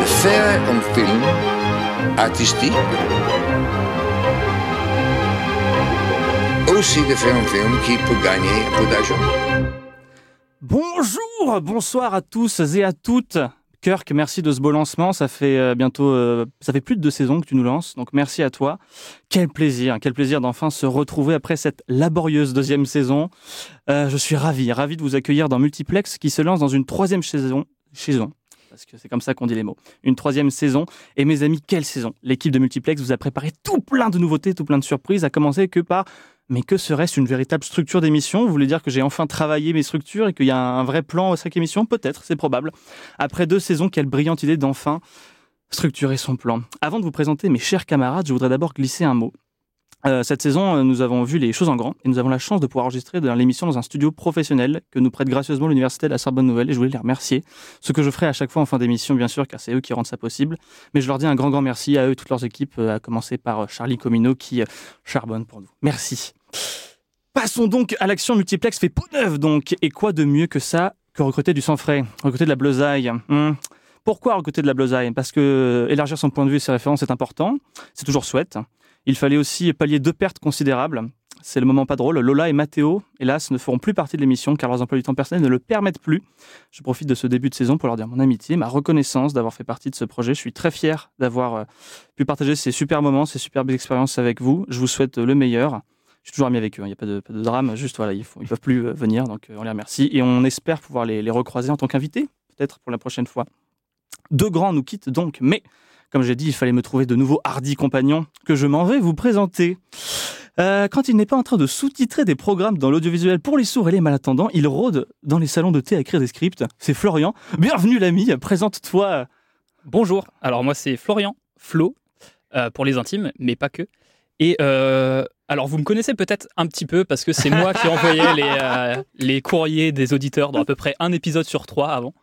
de faire un film artistique, aussi de faire un film qui peut gagner un peu d'argent. Bonjour, bonsoir à tous et à toutes. Kirk, merci de ce beau lancement. Ça fait euh, bientôt, euh, ça fait plus de deux saisons que tu nous lances, donc merci à toi. Quel plaisir, quel plaisir d'enfin se retrouver après cette laborieuse deuxième saison. Euh, je suis ravi, ravi de vous accueillir dans Multiplex qui se lance dans une troisième saison. Saison. Parce que c'est comme ça qu'on dit les mots. Une troisième saison. Et mes amis, quelle saison? L'équipe de Multiplex vous a préparé tout plein de nouveautés, tout plein de surprises, à commencer que par mais que serait-ce une véritable structure d'émission? Vous voulez dire que j'ai enfin travaillé mes structures et qu'il y a un vrai plan à chaque émission? Peut-être, c'est probable. Après deux saisons, quelle brillante idée d'enfin structurer son plan. Avant de vous présenter mes chers camarades, je voudrais d'abord glisser un mot. Euh, cette saison, euh, nous avons vu les choses en grand et nous avons la chance de pouvoir enregistrer l'émission dans un studio professionnel que nous prête gracieusement l'Université de la Sorbonne Nouvelle et je voulais les remercier. Ce que je ferai à chaque fois en fin d'émission, bien sûr, car c'est eux qui rendent ça possible. Mais je leur dis un grand, grand merci à eux et toutes leurs équipes, euh, à commencer par Charlie Comino qui charbonne pour nous. Merci. Passons donc à l'action multiplex fait peau neuve donc. Et quoi de mieux que ça que recruter du sang frais, recruter de la bleusaille Hmm? Pourquoi recruter de la bleusaille? Parce que élargir son point de vue et ses références est important, c'est toujours chouette. Il fallait aussi pallier deux pertes considérables. C'est le moment pas drôle. Lola et Mathéo, hélas, ne feront plus partie de l'émission car leurs emplois du temps personnels ne le permettent plus. Je profite de ce début de saison pour leur dire mon amitié, ma reconnaissance d'avoir fait partie de ce projet. Je suis très fier d'avoir euh, pu partager ces super moments, ces superbes expériences avec vous. Je vous souhaite le meilleur. Je suis toujours ami avec eux, hein. il n'y a pas de, pas de drame, juste voilà, ils ne peuvent plus euh, venir, donc euh, on les remercie. Et on espère pouvoir les, les recroiser en tant qu'invités, peut-être pour la prochaine fois. Deux grands nous quittent donc, mais comme j'ai dit, il fallait me trouver de nouveaux hardis compagnons que je m'en vais vous présenter. Euh, quand il n'est pas en train de sous-titrer des programmes dans l'audiovisuel pour les sourds et les malentendants, il rôde dans les salons de thé à écrire des scripts. C'est Florian. Bienvenue l'ami, présente-toi. Bonjour, alors moi c'est Florian, Flo, euh, pour les intimes, mais pas que. Et euh, alors vous me connaissez peut-être un petit peu parce que c'est moi qui envoyais les, euh, les courriers des auditeurs dans à peu près un épisode sur trois avant.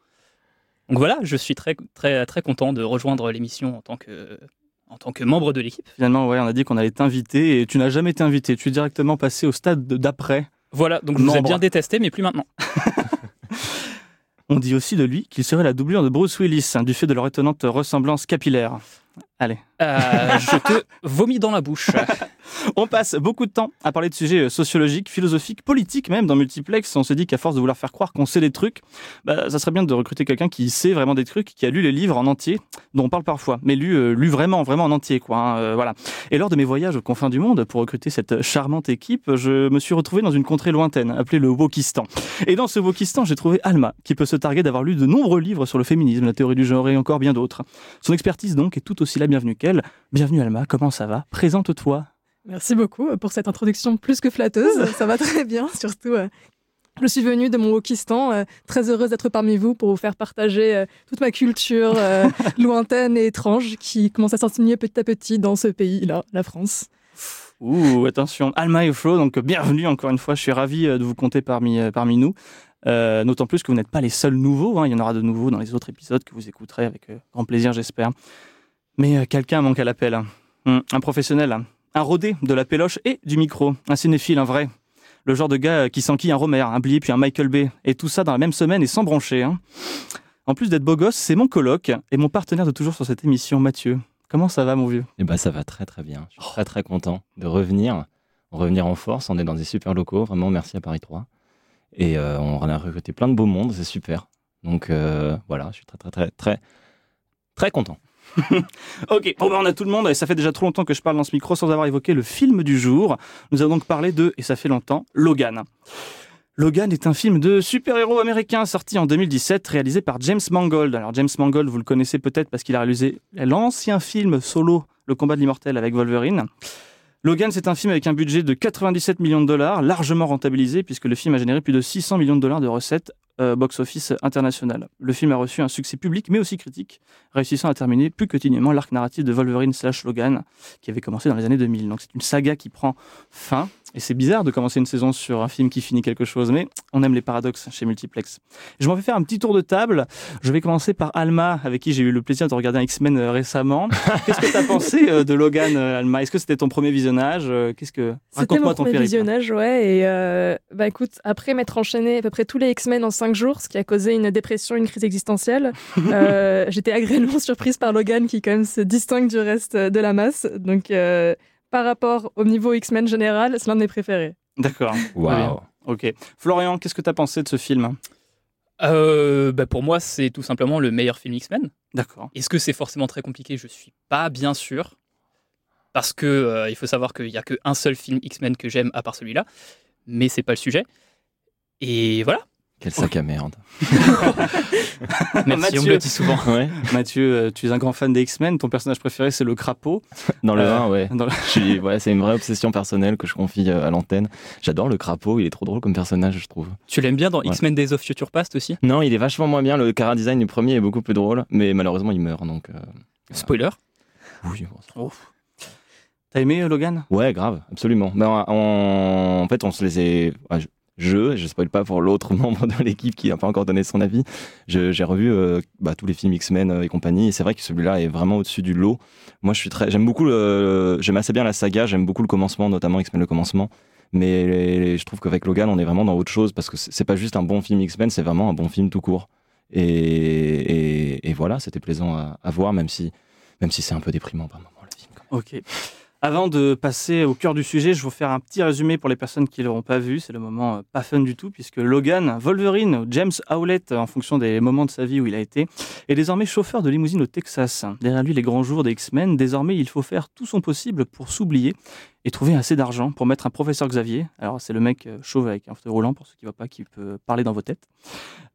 Donc voilà, je suis très très très content de rejoindre l'émission en tant que en tant que membre de l'équipe. Finalement, ouais, on a dit qu'on allait t'inviter et tu n'as jamais été invité. Tu es directement passé au stade de- d'après. Voilà, donc je vous ai bien détesté, mais plus maintenant. On dit aussi de lui qu'il serait la doublure de Bruce Willis, hein, du fait de leur étonnante ressemblance capillaire. Allez. Euh, je te vomis dans la bouche. On passe beaucoup de temps à parler de sujets euh, sociologiques, philosophiques, politiques même dans Multiplex. On se dit qu'à force de vouloir faire croire qu'on sait des trucs, bah, ça serait bien de recruter quelqu'un qui sait vraiment des trucs, qui a lu les livres en entier, dont on parle parfois, mais lu, euh, lu vraiment, vraiment en entier, quoi. hein, voilà. Et lors de mes voyages aux confins du monde pour recruter cette charmante équipe, je me suis retrouvé dans une contrée lointaine, appelée le Wokistan. Et dans ce Wokistan, j'ai trouvé Alma, qui peut se targuer d'avoir lu de nombreux livres sur le féminisme, la théorie du genre et encore bien d'autres. Son expertise donc est tout aussi la bienvenue Bienvenue Alma, comment ça va? Présente-toi. Merci beaucoup euh, pour cette introduction plus que flatteuse. Ça va très bien, surtout. euh, Je suis venue de mon Wokistan, euh, très heureuse d'être parmi vous pour vous faire partager euh, toute ma culture lointaine et étrange qui commence à s'insigner petit à petit dans ce pays-là, la France. Ouh, attention. Alma et Flo, donc bienvenue encore une fois. Je suis ravi de vous compter parmi, parmi nous. Euh, D'autant plus que vous n'êtes pas les seuls nouveaux. hein. Il y en aura de nouveaux dans les autres épisodes que vous écouterez avec euh, grand plaisir, j'espère. Mais euh, quelqu'un manque à l'appel. hein. Hum, un professionnel, hein. un rodé de la péloche et du micro. Un cinéphile, un vrai. Le genre de gars euh, qui s'enquille un Romer, un Blier puis un Michael Bay. Et tout ça dans la même semaine et sans broncher. hein. En plus d'être beau gosse, c'est mon coloc et mon partenaire de toujours sur cette émission, Mathieu. Comment ça va, mon vieux? Eh ben, ça va très très bien. Je suis très très content de revenir, revenir en force. On est dans des super locaux. Vraiment, merci à Paris 3. Et euh, on a recruté plein de beaux mondes. C'est super. Donc voilà, je suis très très très très très content. Ok, ben on a tout le monde, et ça fait déjà trop longtemps que je parle dans ce micro sans avoir évoqué le film du jour. Nous allons donc parler de, et ça fait longtemps, Logan. Logan est un film de super-héros américain sorti en 2017, réalisé par James Mangold. Alors James Mangold, vous le connaissez peut-être parce qu'il a réalisé l'ancien film solo Le combat de l'immortel avec Wolverine. Logan, c'est un film avec un budget de 97 millions de dollars, largement rentabilisé puisque le film a généré plus de 600 millions de dollars de recettes euh, box-office international. Le film a reçu un succès public mais aussi critique, réussissant à terminer plus que dignement l'arc narratif de Wolverine slash Logan qui avait commencé dans les années 2000. Donc c'est une saga qui prend fin et c'est bizarre de commencer une saison sur un film qui finit quelque chose, mais on aime les paradoxes chez Multiplex. Je m'en vais faire un petit tour de table. Je vais commencer par Alma, avec qui j'ai eu le plaisir de regarder un X-Men euh, récemment. Qu'est-ce que tu as pensé euh, de Logan, Alma? Est-ce que c'était ton premier visionnage Qu'est-ce que raconte-moi ton premier périple visionnage, ouais. Et euh, bah écoute, après m'être enchaîné à peu près tous les X-Men en cinq jours, ce qui a causé une dépression, une crise existentielle, euh, j'étais agréablement surprise par Logan qui quand même se distingue du reste de la masse. Donc euh, par rapport au niveau X-Men général, c'est l'un de mes préférés. D'accord. Waouh. Ok. Florian, qu'est-ce que tu as pensé de ce film? Euh, bah, pour moi, c'est tout simplement le meilleur film X-Men. D'accord. Est-ce que c'est forcément très compliqué? Je suis pas bien sûr. Parce que euh, il faut savoir qu'il n'y a qu'un seul film X-Men que j'aime à part celui-là. Mais c'est pas le sujet. Et voilà. Quel sac à merde. Merci, Mathieu. on me le dit souvent. Ouais. Mathieu, euh, tu es un grand fan des X-Men. Ton personnage préféré, c'est le crapaud. Dans le Euh, 1, ouais. dans le- Je suis- ouais, c'est une vraie obsession personnelle que je confie euh, à l'antenne. J'adore le crapaud, il est trop drôle comme personnage, je trouve. Tu l'aimes bien dans Ouais. X-Men Days of Future Past aussi? Non, il est vachement moins bien. Le cara design du premier est beaucoup plus drôle, mais malheureusement, il meurt. Donc, euh, Spoiler? oui, bon, ça- Oh. T'as aimé euh, Logan? Ouais, grave, absolument. Ben, on- En fait, on se les est. je, je, spoil pas pour l'autre membre de l'équipe qui n'a pas encore donné son avis. J'ai revu euh, bah, tous les films X-Men euh, et compagnie, et c'est vrai que celui-là est vraiment au-dessus du lot. Moi, je suis très. J'aime beaucoup. J'aime assez bien la saga, j'aime beaucoup le commencement, notamment X-Men le commencement. Mais je trouve qu'avec Logan, on est vraiment dans autre chose parce que c'est pas juste un bon film X-Men, c'est vraiment un bon film tout court. Et, voilà, c'était plaisant à, voir, même si, même si c'est un peu déprimant par moment le film. Ok. Avant de passer au cœur du sujet, je vais vous faire un petit résumé pour les personnes qui ne l'auront pas vu. C'est le moment euh, pas fun du tout, puisque Logan, Wolverine, ou James Howlett, en fonction des moments de sa vie où il a été, est désormais chauffeur de limousine au Texas. Derrière lui, les grands jours des X-Men, désormais, il faut faire tout son possible pour s'oublier et trouver assez d'argent pour mettre un professeur Xavier. Alors, c'est le mec euh, chauve avec un fauteuil roulant, pour ceux qui ne voient pas, qui peut parler dans vos têtes.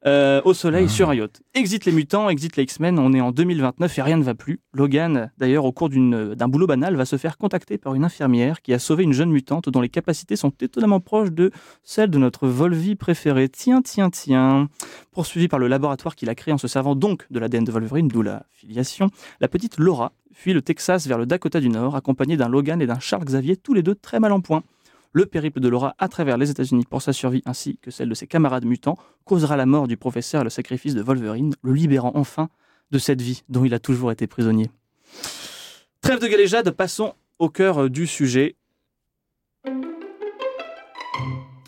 Euh, au soleil, Ah. sur un yacht. Exit les mutants, exit les X-Men, on est en 2029 et rien ne va plus. Logan, d'ailleurs, au cours d'un boulot banal, va se faire contacter par une infirmière qui a sauvé une jeune mutante dont les capacités sont étonnamment proches de celles de notre Volvi préféré. Tiens, tiens, tiens. Poursuivi par le laboratoire qu'il a créé en se servant donc de l'ADN de Wolverine, d'où la filiation, la petite Laura fuit le Texas vers le Dakota du Nord, accompagnée d'un Logan et d'un Charles Xavier, tous les deux très mal en point. Le périple de Laura à travers les États-Unis pour sa survie ainsi que celle de ses camarades mutants causera la mort du professeur et le sacrifice de Wolverine, le libérant enfin de cette vie dont il a toujours été prisonnier. Trêve de galéjade, passons au cœur euh, du sujet.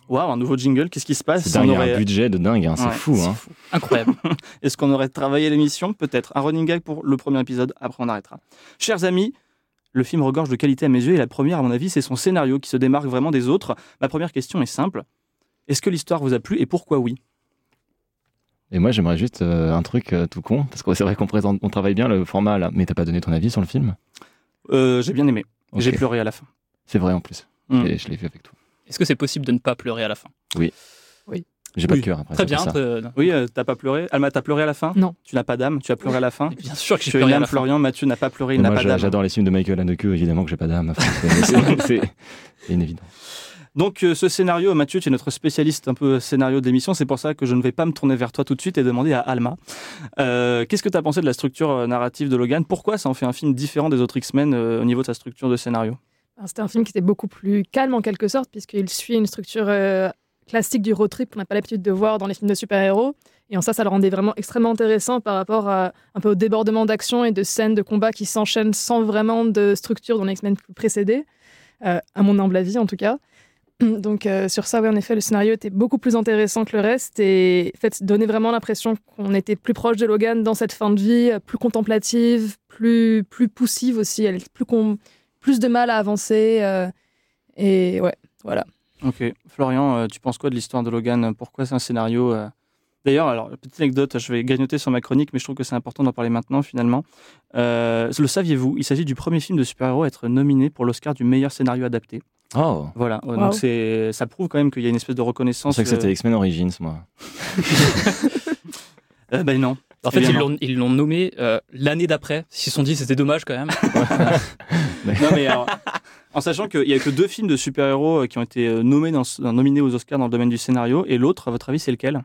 Waouh, un nouveau jingle, qu'est-ce qui se passe C'est on aurait- un budget de dingue, hein, c'est Ouais, fou. Hein. Incroyable. Est-ce qu'on aurait travaillé l'émission? Peut-être. Un running gag pour le premier épisode, après on arrêtera. Chers amis, le film regorge de qualité à mes yeux et la première, à mon avis, c'est son scénario qui se démarque vraiment des autres. Ma première question est simple. Est-ce que l'histoire vous a plu et pourquoi oui? Et moi, j'aimerais juste euh, un truc euh, tout con, parce que c'est vrai qu'on présente, on travaille bien le format là, mais t'as pas donné ton avis sur le film? Euh, J'ai bien aimé. J'ai pleuré à la fin. C'est vrai en plus. Mm. Et je l'ai vu avec toi. Est-ce que c'est possible de ne pas pleurer à la fin J'ai pas Oui. de cœur après. Très bien. ça. euh, Oui, euh, t'as pas pleuré Alma, t'as pleuré à la fin Non. Tu n'as pas d'âme, tu as pleuré à la fin Bien sûr que j'ai pleuré à fin. Florian, Mathieu n'a pas pleuré, il n'a pas d'âme. j'adore les films de Michael Haneke, évidemment que j'ai pas d'âme. C'est- une évidence. Donc euh, ce scénario, Mathieu, tu es notre spécialiste un peu scénario d'émission, c'est pour ça que je ne vais pas me tourner vers toi tout de suite et demander à Alma. Euh, Qu'est-ce que tu as pensé de la structure euh, narrative de Logan? Pourquoi ça en fait un film différent des autres X-Men au niveau de sa structure de scénario? C'était un film qui était beaucoup plus calme en quelque sorte, puisqu'il suit une structure classique du road trip qu'on n'a pas l'habitude de voir dans les films de super-héros. Et en ça, ça le rendait vraiment extrêmement intéressant par rapport à, un peu au débordement d'action et de scènes de combat qui s'enchaînent sans vraiment de structure dans les X-Men précédés, euh, à mon humble avis en tout cas. Donc euh, sur ça, oui, en effet, le scénario était beaucoup plus intéressant que le reste et fait, donnait vraiment l'impression qu'on était plus proche de Logan dans cette fin de vie, euh, plus contemplative, plus, plus poussive aussi, elle plus, plus de mal à avancer. euh, et ouais, voilà. Ok. Florian, tu penses quoi de l'histoire de Logan? Pourquoi c'est un scénario D'ailleurs, alors, petite anecdote, je vais grignoter sur ma chronique, mais je trouve que c'est important d'en parler maintenant finalement. Le saviez-vous? Il s'agit du premier film de super-héros à être nominé pour l'Oscar du meilleur scénario adapté. Oh, Voilà, Wow. donc c'est, ça prouve quand même qu'il y a une espèce de je reconnaissance. pensais que c'était euh, X-Men Origins, moi. euh, ben non. En fait, ils Évidemment. l'ont, ils l'ont nommé euh, l'année d'après. Ils se sont dit c'était dommage quand même. Non, mais alors, en sachant qu'il n'y a que deux films de super-héros qui ont été nommés dans, nominés aux Oscars dans le domaine du scénario, et l'autre, à votre avis, c'est lequel?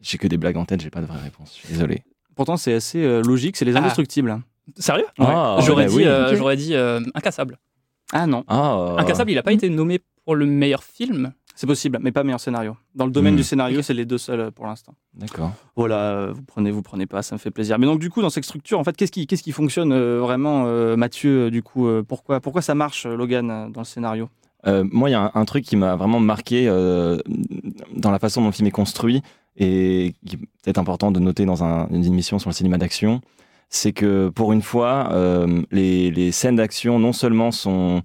J'ai que des blagues en tête, j'ai pas de vraie réponse. Je suis désolé. Pourtant, c'est assez euh, logique, c'est les Ah. indestructibles. Sérieux? Ah, J'aurais bah dit, oui. euh, Ok. j'aurais dit euh, Incassable. Ah non, Ah, Incassable, il a pas été nommé pour le meilleur film? c'est possible, mais pas meilleur scénario. Dans le domaine Hmm. du scénario, c'est les deux seuls euh, pour l'instant. D'accord. Voilà, euh, vous prenez, vous prenez pas, ça me fait plaisir. Mais donc du coup, dans cette structure, en fait, qu'est-ce qui, qu'est-ce qui fonctionne euh, vraiment, euh, Mathieu Du coup, euh, pourquoi, pourquoi ça marche, euh, Logan, euh, dans le scénario? Euh, moi, il y a un, un truc qui m'a vraiment marqué euh, dans la façon dont le film est construit et qui est peut-être important de noter dans un- une émission sur le cinéma d'action, c'est que pour une fois, euh, les, scènes d'action non seulement sont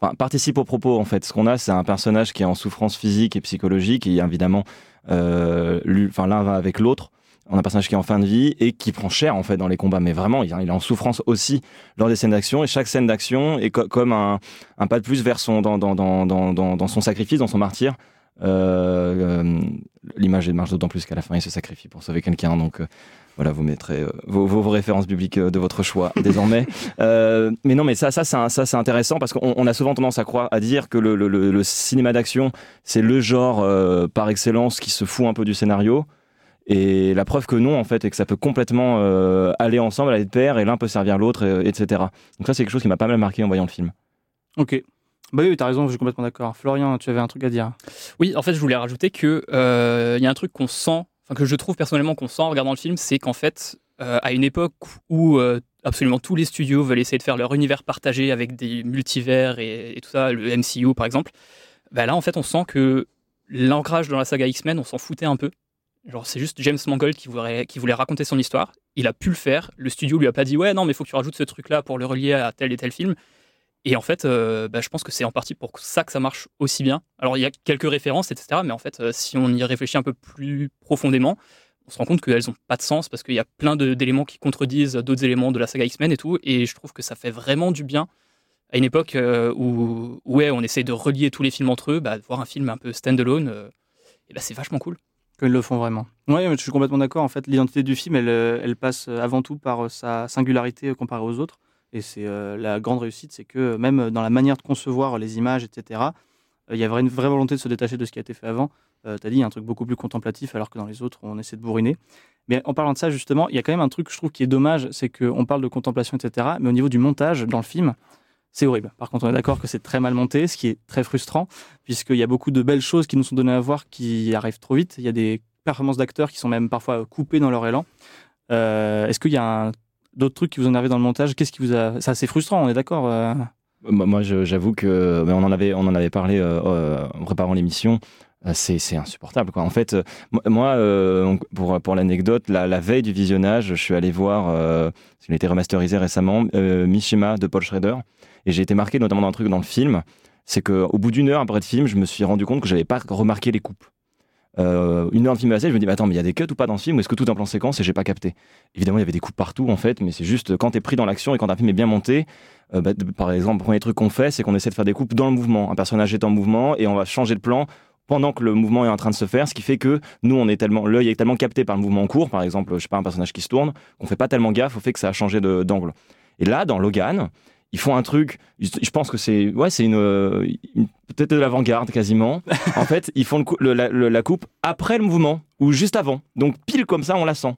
enfin, participent au propos en fait. Ce qu'on a, c'est un personnage qui est en souffrance physique et psychologique et évidemment, euh, l'un va avec l'autre. On a un personnage qui est en fin de vie et qui prend cher en fait dans les combats, mais vraiment, il, il est en souffrance aussi lors des scènes d'action et chaque scène d'action est co- comme un, pas de plus vers son dans son sacrifice, dans son martyr. Euh, euh, L'image marche d'autant plus qu'à la fin, il se sacrifie pour sauver quelqu'un. Donc euh, voilà, vous mettrez vos, vos, vos références bibliques de votre choix désormais. Euh, mais non, mais ça, ça, c'est un- ça, c'est intéressant parce qu'on on a souvent tendance à croire, à dire que le, le, le- le cinéma d'action, c'est le genre euh, par excellence qui se fout un peu du scénario. Et la preuve que non, en fait, est que ça peut complètement euh, aller ensemble, aller de pair, et l'un peut servir l'autre, etc. Donc ça, c'est quelque chose qui m'a pas mal marqué en voyant le film. Ok. Bah oui, t'as raison, je suis complètement d'accord. Florian, tu avais un truc à dire. Oui, en fait, je voulais rajouter que euh, il y a un truc qu'on sent, enfin que je trouve personnellement qu'on sent en regardant le film, c'est qu'en fait, euh, à une époque où euh, absolument tous les studios veulent essayer de faire leur univers partagé avec des multivers et, tout ça, le MCU par exemple, bah là en fait, on sent que l'ancrage dans la saga X-Men, on s'en foutait un peu. Genre, c'est juste James Mangold qui voulait, qui voulait raconter son histoire. Il a pu le faire. Le studio lui a pas dit ouais non mais faut que tu rajoutes ce truc là pour le relier à tel et tel film. Et en fait, euh, bah, je pense que c'est en partie pour ça que ça marche aussi bien. Alors, il y a quelques références, etc. Mais en fait, euh, si on y réfléchit un peu plus profondément, on se rend compte qu'elles n'ont pas de sens parce qu'il y a plein d'éléments qui contredisent d'autres éléments de la saga X-Men et tout. Et je trouve que ça fait vraiment du bien à une époque euh, où, ouais, on essaie de relier tous les films entre eux, bah, voir un film un peu standalone, et bah, c'est vachement cool. Quand ils le font vraiment. Oui, je suis complètement d'accord. En fait, l'identité du film, elle, passe avant tout par sa singularité comparée aux autres. Et c'est euh, la grande réussite, c'est que même dans la manière de concevoir les images, etc., euh, il y a vrai- une vraie volonté de se détacher de ce qui a été fait avant. Euh, T'as dit, il y a un truc beaucoup plus contemplatif, alors que dans les autres, on essaie de bourriner. Mais en parlant de ça, justement, il y a quand même un truc que je trouve qui est dommage, c'est qu'on parle de contemplation, etc., mais au niveau du montage dans le film, c'est horrible. Par contre, on est d'accord que c'est très mal monté, ce qui est très frustrant, puisqu'il y a beaucoup de belles choses qui nous sont données à voir qui arrivent trop vite. Il y a des performances d'acteurs qui sont même parfois coupées dans leur élan. Est-ce qu'il y a un- d'autres trucs qui vous énervé dans le montage Qu'est-ce qui vous a... C'est frustrant, on est d'accord euh Moi, moi, j'avoue que on en avait, on en avait parlé euh, euh, en préparant l'émission. C'est insupportable. En fait, moi- pour, pour l'anecdote, la, veille du visionnage, je suis allé voir, parce qu'il a été remasterisé récemment, Mishima de Paul Schrader. Et j'ai été marqué notamment d'un truc dans le film. C'est qu'au bout d'une heure après le film, je me suis rendu compte que j'avais pas remarqué les coupes. Euh, une heure de film je me dis, mais attends, mais il y a des cuts ou pas dans ce film Ou est-ce que tout est en plan séquence et j'ai pas capté? Évidemment, il y avait des coupes partout en fait, mais c'est juste quand t'es pris dans l'action et quand un film est bien monté, euh, bah, par exemple, le premier truc qu'on fait, c'est qu'on essaie de faire des coupes dans le mouvement. Un personnage est en mouvement et on va changer de plan pendant que le mouvement est en train de se faire, ce qui fait que nous, on est tellement, l'œil est tellement capté par le mouvement en cours, par exemple, je sais pas, un personnage qui se tourne, qu'on fait pas tellement gaffe au fait que ça a changé d'angle. Et là, dans Logan, ils font un truc, je pense que c'est, ouais, c'est une, euh, une- peut-être de l'avant-garde quasiment. en fait, ils font le cou- le- la, le- la coupe après le mouvement ou juste avant. Donc pile comme ça, on la sent.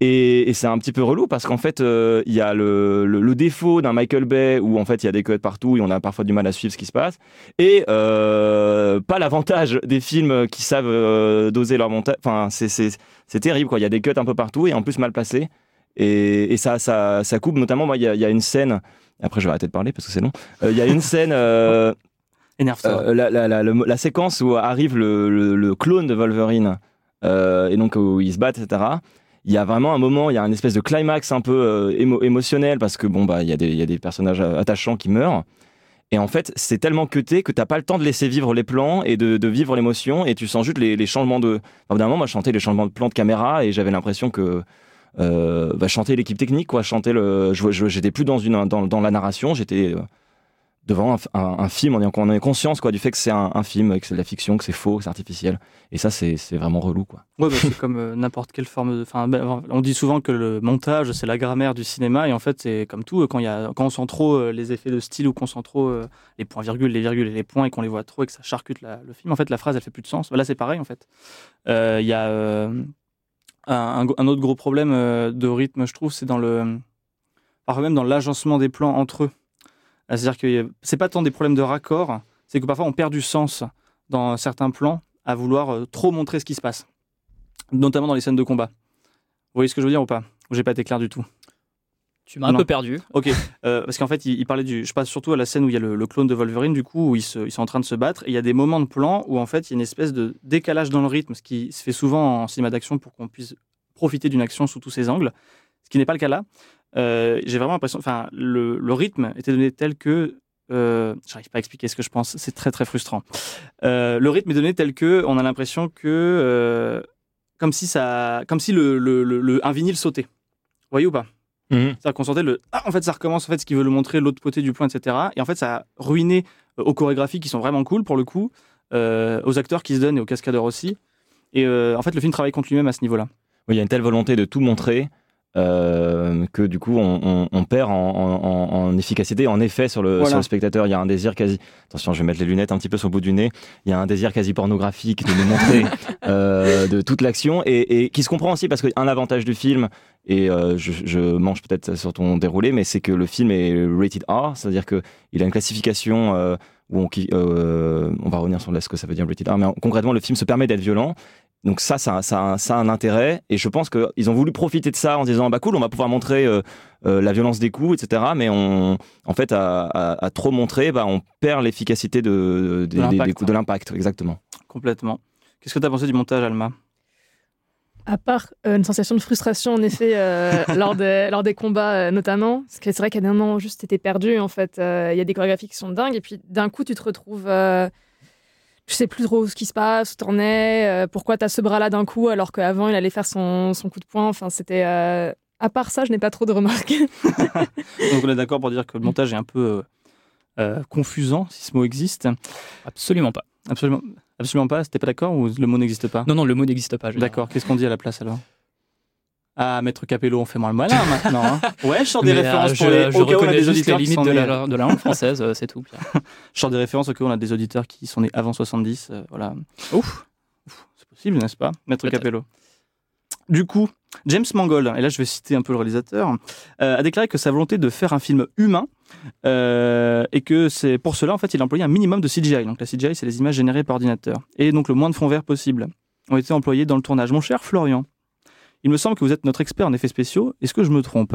Et, et c'est un petit peu relou parce qu'en fait, euh, il y a le, défaut d'un Michael Bay où en fait il y a des cuts partout et on a parfois du mal à suivre ce qui se passe. Et euh, pas l'avantage des films qui savent euh, doser leur montage. Enfin, c'est- terrible quoi. Il y a des cuts un peu partout et en plus mal placés. Et, et ça, ça, ça coupe notamment. Moi, il y, a- il y a une scène. Après, je vais arrêter de parler parce que c'est long. Euh, Il y a une scène. euh, Énerve-toi. euh, la, la- la- séquence où arrive le, le- le clone de Wolverine et donc où ils se battent, etc. Il y a vraiment un moment, il y a une espèce de climax un peu euh, émo- émotionnel parce que bon bah il y, a des- il y a des personnages attachants qui meurent. Et en fait, c'est tellement cuté que t'as pas le temps de laisser vivre les plans et de, de vivre l'émotion et tu sens juste les, les changements de. Enfin, d'un moment, moi, je chantais les changements de plan de caméra et j'avais l'impression que euh, bah, chanter l'équipe technique, quoi. Chanter le. J'étais plus dans une dans, dans la narration, j'étais euh, devant un, un- un film, on est, on est conscience quoi du fait que c'est un, film, que c'est de la fiction, que c'est faux, que c'est artificiel. Et ça, c'est vraiment relou, quoi. Ouais, bah, c'est comme euh, n'importe quelle forme de. Ben, on dit souvent que le montage, c'est la grammaire du cinéma, et en fait, c'est comme tout. Quand, il y a, quand on sent trop euh, les effets de style ou qu'on sent trop euh, les points-virgules, les virgules et les points, et qu'on les voit trop et que ça charcute le film, en fait, la phrase, elle fait plus de sens. Là, c'est pareil, en fait. Euh, Il y a. Un, autre gros problème euh, de rythme, je trouve, c'est dans le. Parfois même dans l'agencement des plans entre eux. Ah, C'est-à-dire que c'est pas tant des problèmes de raccord, c'est que parfois on perd du sens dans certains plans à vouloir euh, trop montrer ce qui se passe. Notamment dans les scènes de combat. Vous voyez ce que je veux dire ou pas? J'ai pas été clair du tout? Tu m'as un Non. peu perdu. Euh, parce qu'en fait, il, il parlait du. Je passe surtout à la scène où il y a le, le clone de Wolverine, du coup, où ils, se- ils sont en train de se battre. Et il y a des moments de plan où, en fait, il y a une espèce de décalage dans le rythme, ce qui se fait souvent en cinéma d'action pour qu'on puisse profiter d'une action sous tous ses angles, ce qui n'est pas le cas là. Euh, J'ai vraiment l'impression. Enfin, le, le rythme était donné tel que. Euh, J'arrive pas à expliquer ce que je pense, c'est très très frustrant. Euh, le rythme est donné tel que on a l'impression que. comme si, ça, comme si le- un vinyle sautait. Vous voyez ou pas? C'est-à-dire qu'on sentait le. Ah, en fait, ça recommence, en fait, ce qu'il veut le montrer, l'autre côté du plan, etc. Et en fait, ça a ruiné euh, aux chorégraphies qui sont vraiment cool pour le coup, euh, aux acteurs qui se donnent et aux cascadeurs aussi. Et euh, en fait, le film travaille contre lui-même à ce niveau-là. Oui, il y a une telle volonté de tout montrer euh, que du coup on, on- on perd en, en- en efficacité, en effet sur le, Voilà. sur le spectateur. Il y a un désir quasi. Attention, je vais mettre les lunettes un petit peu sur le bout du nez. Il y a un désir quasi pornographique de nous montrer euh, de toute l'action et, et qui se comprend aussi parce qu'un avantage du film et euh, je, je mange peut-être sur ton déroulé, mais c'est que le film est rated R, c'est-à-dire que il a une classification. où on, on va revenir sur ce que ça veut dire rated R, mais en- concrètement le film se permet d'être violent donc ça, ça, ça, ça a un intérêt. Et je pense qu'ils ont voulu profiter de ça en disant, bah cool, on va pouvoir montrer euh, euh, la violence des coups, etc. Mais on, en fait, à, à- à trop montrer, bah, on perd l'efficacité de, des- des- des l'impact. coups- de l'impact. Exactement. Complètement. Qu'est-ce que tu as pensé du montage, Alma? À part euh, une sensation de frustration, en effet, euh, lors, des, lors des combats euh, notamment, parce que c'est vrai qu'à un moment, juste, t'étais perdu, en fait. Euh, Il y a des chorégraphies qui sont dingues, et puis d'un coup, tu te retrouves... tu sais plus trop ce qui se passe, où t'en es, euh, pourquoi t'as ce bras-là d'un coup, alors qu'avant, il allait faire son, son coup de poing. Enfin, c'était... euh, À part ça, je n'ai pas trop de remarques. Donc on est d'accord pour dire que le montage est un peu euh, confusant, si ce mot existe. Absolument pas. Absolument, absolument pas. T'es pas d'accord ou le mot n'existe pas? Non, non, le mot n'existe pas. je. D'accord. Qu'est-ce qu'on dit à la place alors? Ah, Maître Capello, on fait moins le malin maintenant. hein. Ouais, je sors des Mais, références euh, pour les. je au cas où on a des juste les auditeurs qui limites sont de nés- la, de la langue française, euh, c'est tout. Je sors des références au cas où on a des auditeurs qui sont nés avant 70. euh, voilà. Ouf. Ouf, C'est possible, n'est-ce pas, Maître. Capello? Du coup, James Mangold, et là je vais citer un peu le réalisateur, euh, a déclaré que sa volonté de faire un film humain euh, et que c'est pour cela en fait il a employé un minimum de CGI. Donc la CGI c'est les images générées par ordinateur et donc le moins de fond vert possible ont été employés dans le tournage. Mon cher Florian, il me semble que vous êtes notre expert en effets spéciaux. Est-ce que je me trompe?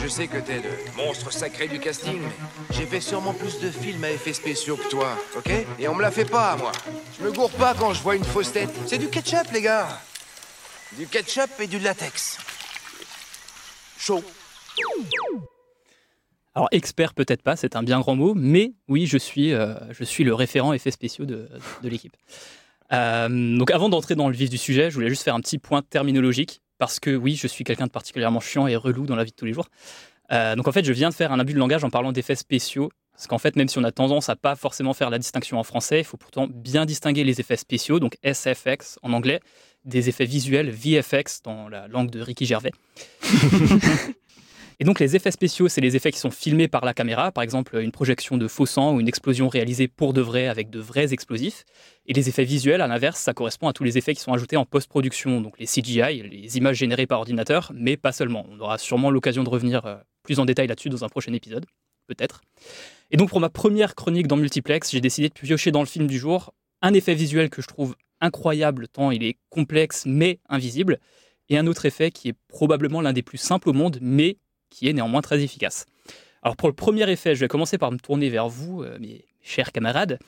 Je sais que t'es le monstre sacré du casting, mais j'ai fait sûrement plus de films à effets spéciaux que toi, ok? Et on me la fait pas, moi. Je me gourre pas quand je vois une fausse tête. C'est du ketchup, les gars. Du ketchup et du latex. Chaud. Alors expert peut-être pas, c'est un bien grand mot, mais oui, je suis, euh, je suis le référent effets spéciaux de, de l'équipe. Euh, donc avant d'entrer dans le vif du sujet, je voulais juste faire un petit point terminologique, parce que oui, je suis quelqu'un de particulièrement chiant et relou dans la vie de tous les jours. Euh, donc en fait, je viens de faire un abus de langage en parlant d'effets spéciaux, parce qu'en fait, même si on a tendance à pas forcément faire la distinction en français, il faut pourtant bien distinguer les effets spéciaux, donc SFX en anglais, des effets visuels VFX dans la langue de Ricky Gervais. Et donc les effets spéciaux, c'est les effets qui sont filmés par la caméra, par exemple une projection de faux sang ou une explosion réalisée pour de vrai avec de vrais explosifs. Et les effets visuels, à l'inverse, ça correspond à tous les effets qui sont ajoutés en post-production, donc les CGI, les images générées par ordinateur, mais pas seulement. On aura sûrement l'occasion de revenir euh, plus en détail là-dessus dans un prochain épisode, peut-être. Et donc pour ma première chronique dans Multiplex, j'ai décidé de piocher dans le film du jour un effet visuel que je trouve incroyable tant il est complexe mais invisible, et un autre effet qui est probablement l'un des plus simples au monde, mais qui est néanmoins très efficace. Alors pour le premier effet, je vais commencer par me tourner vers vous, euh, mes chers camarades.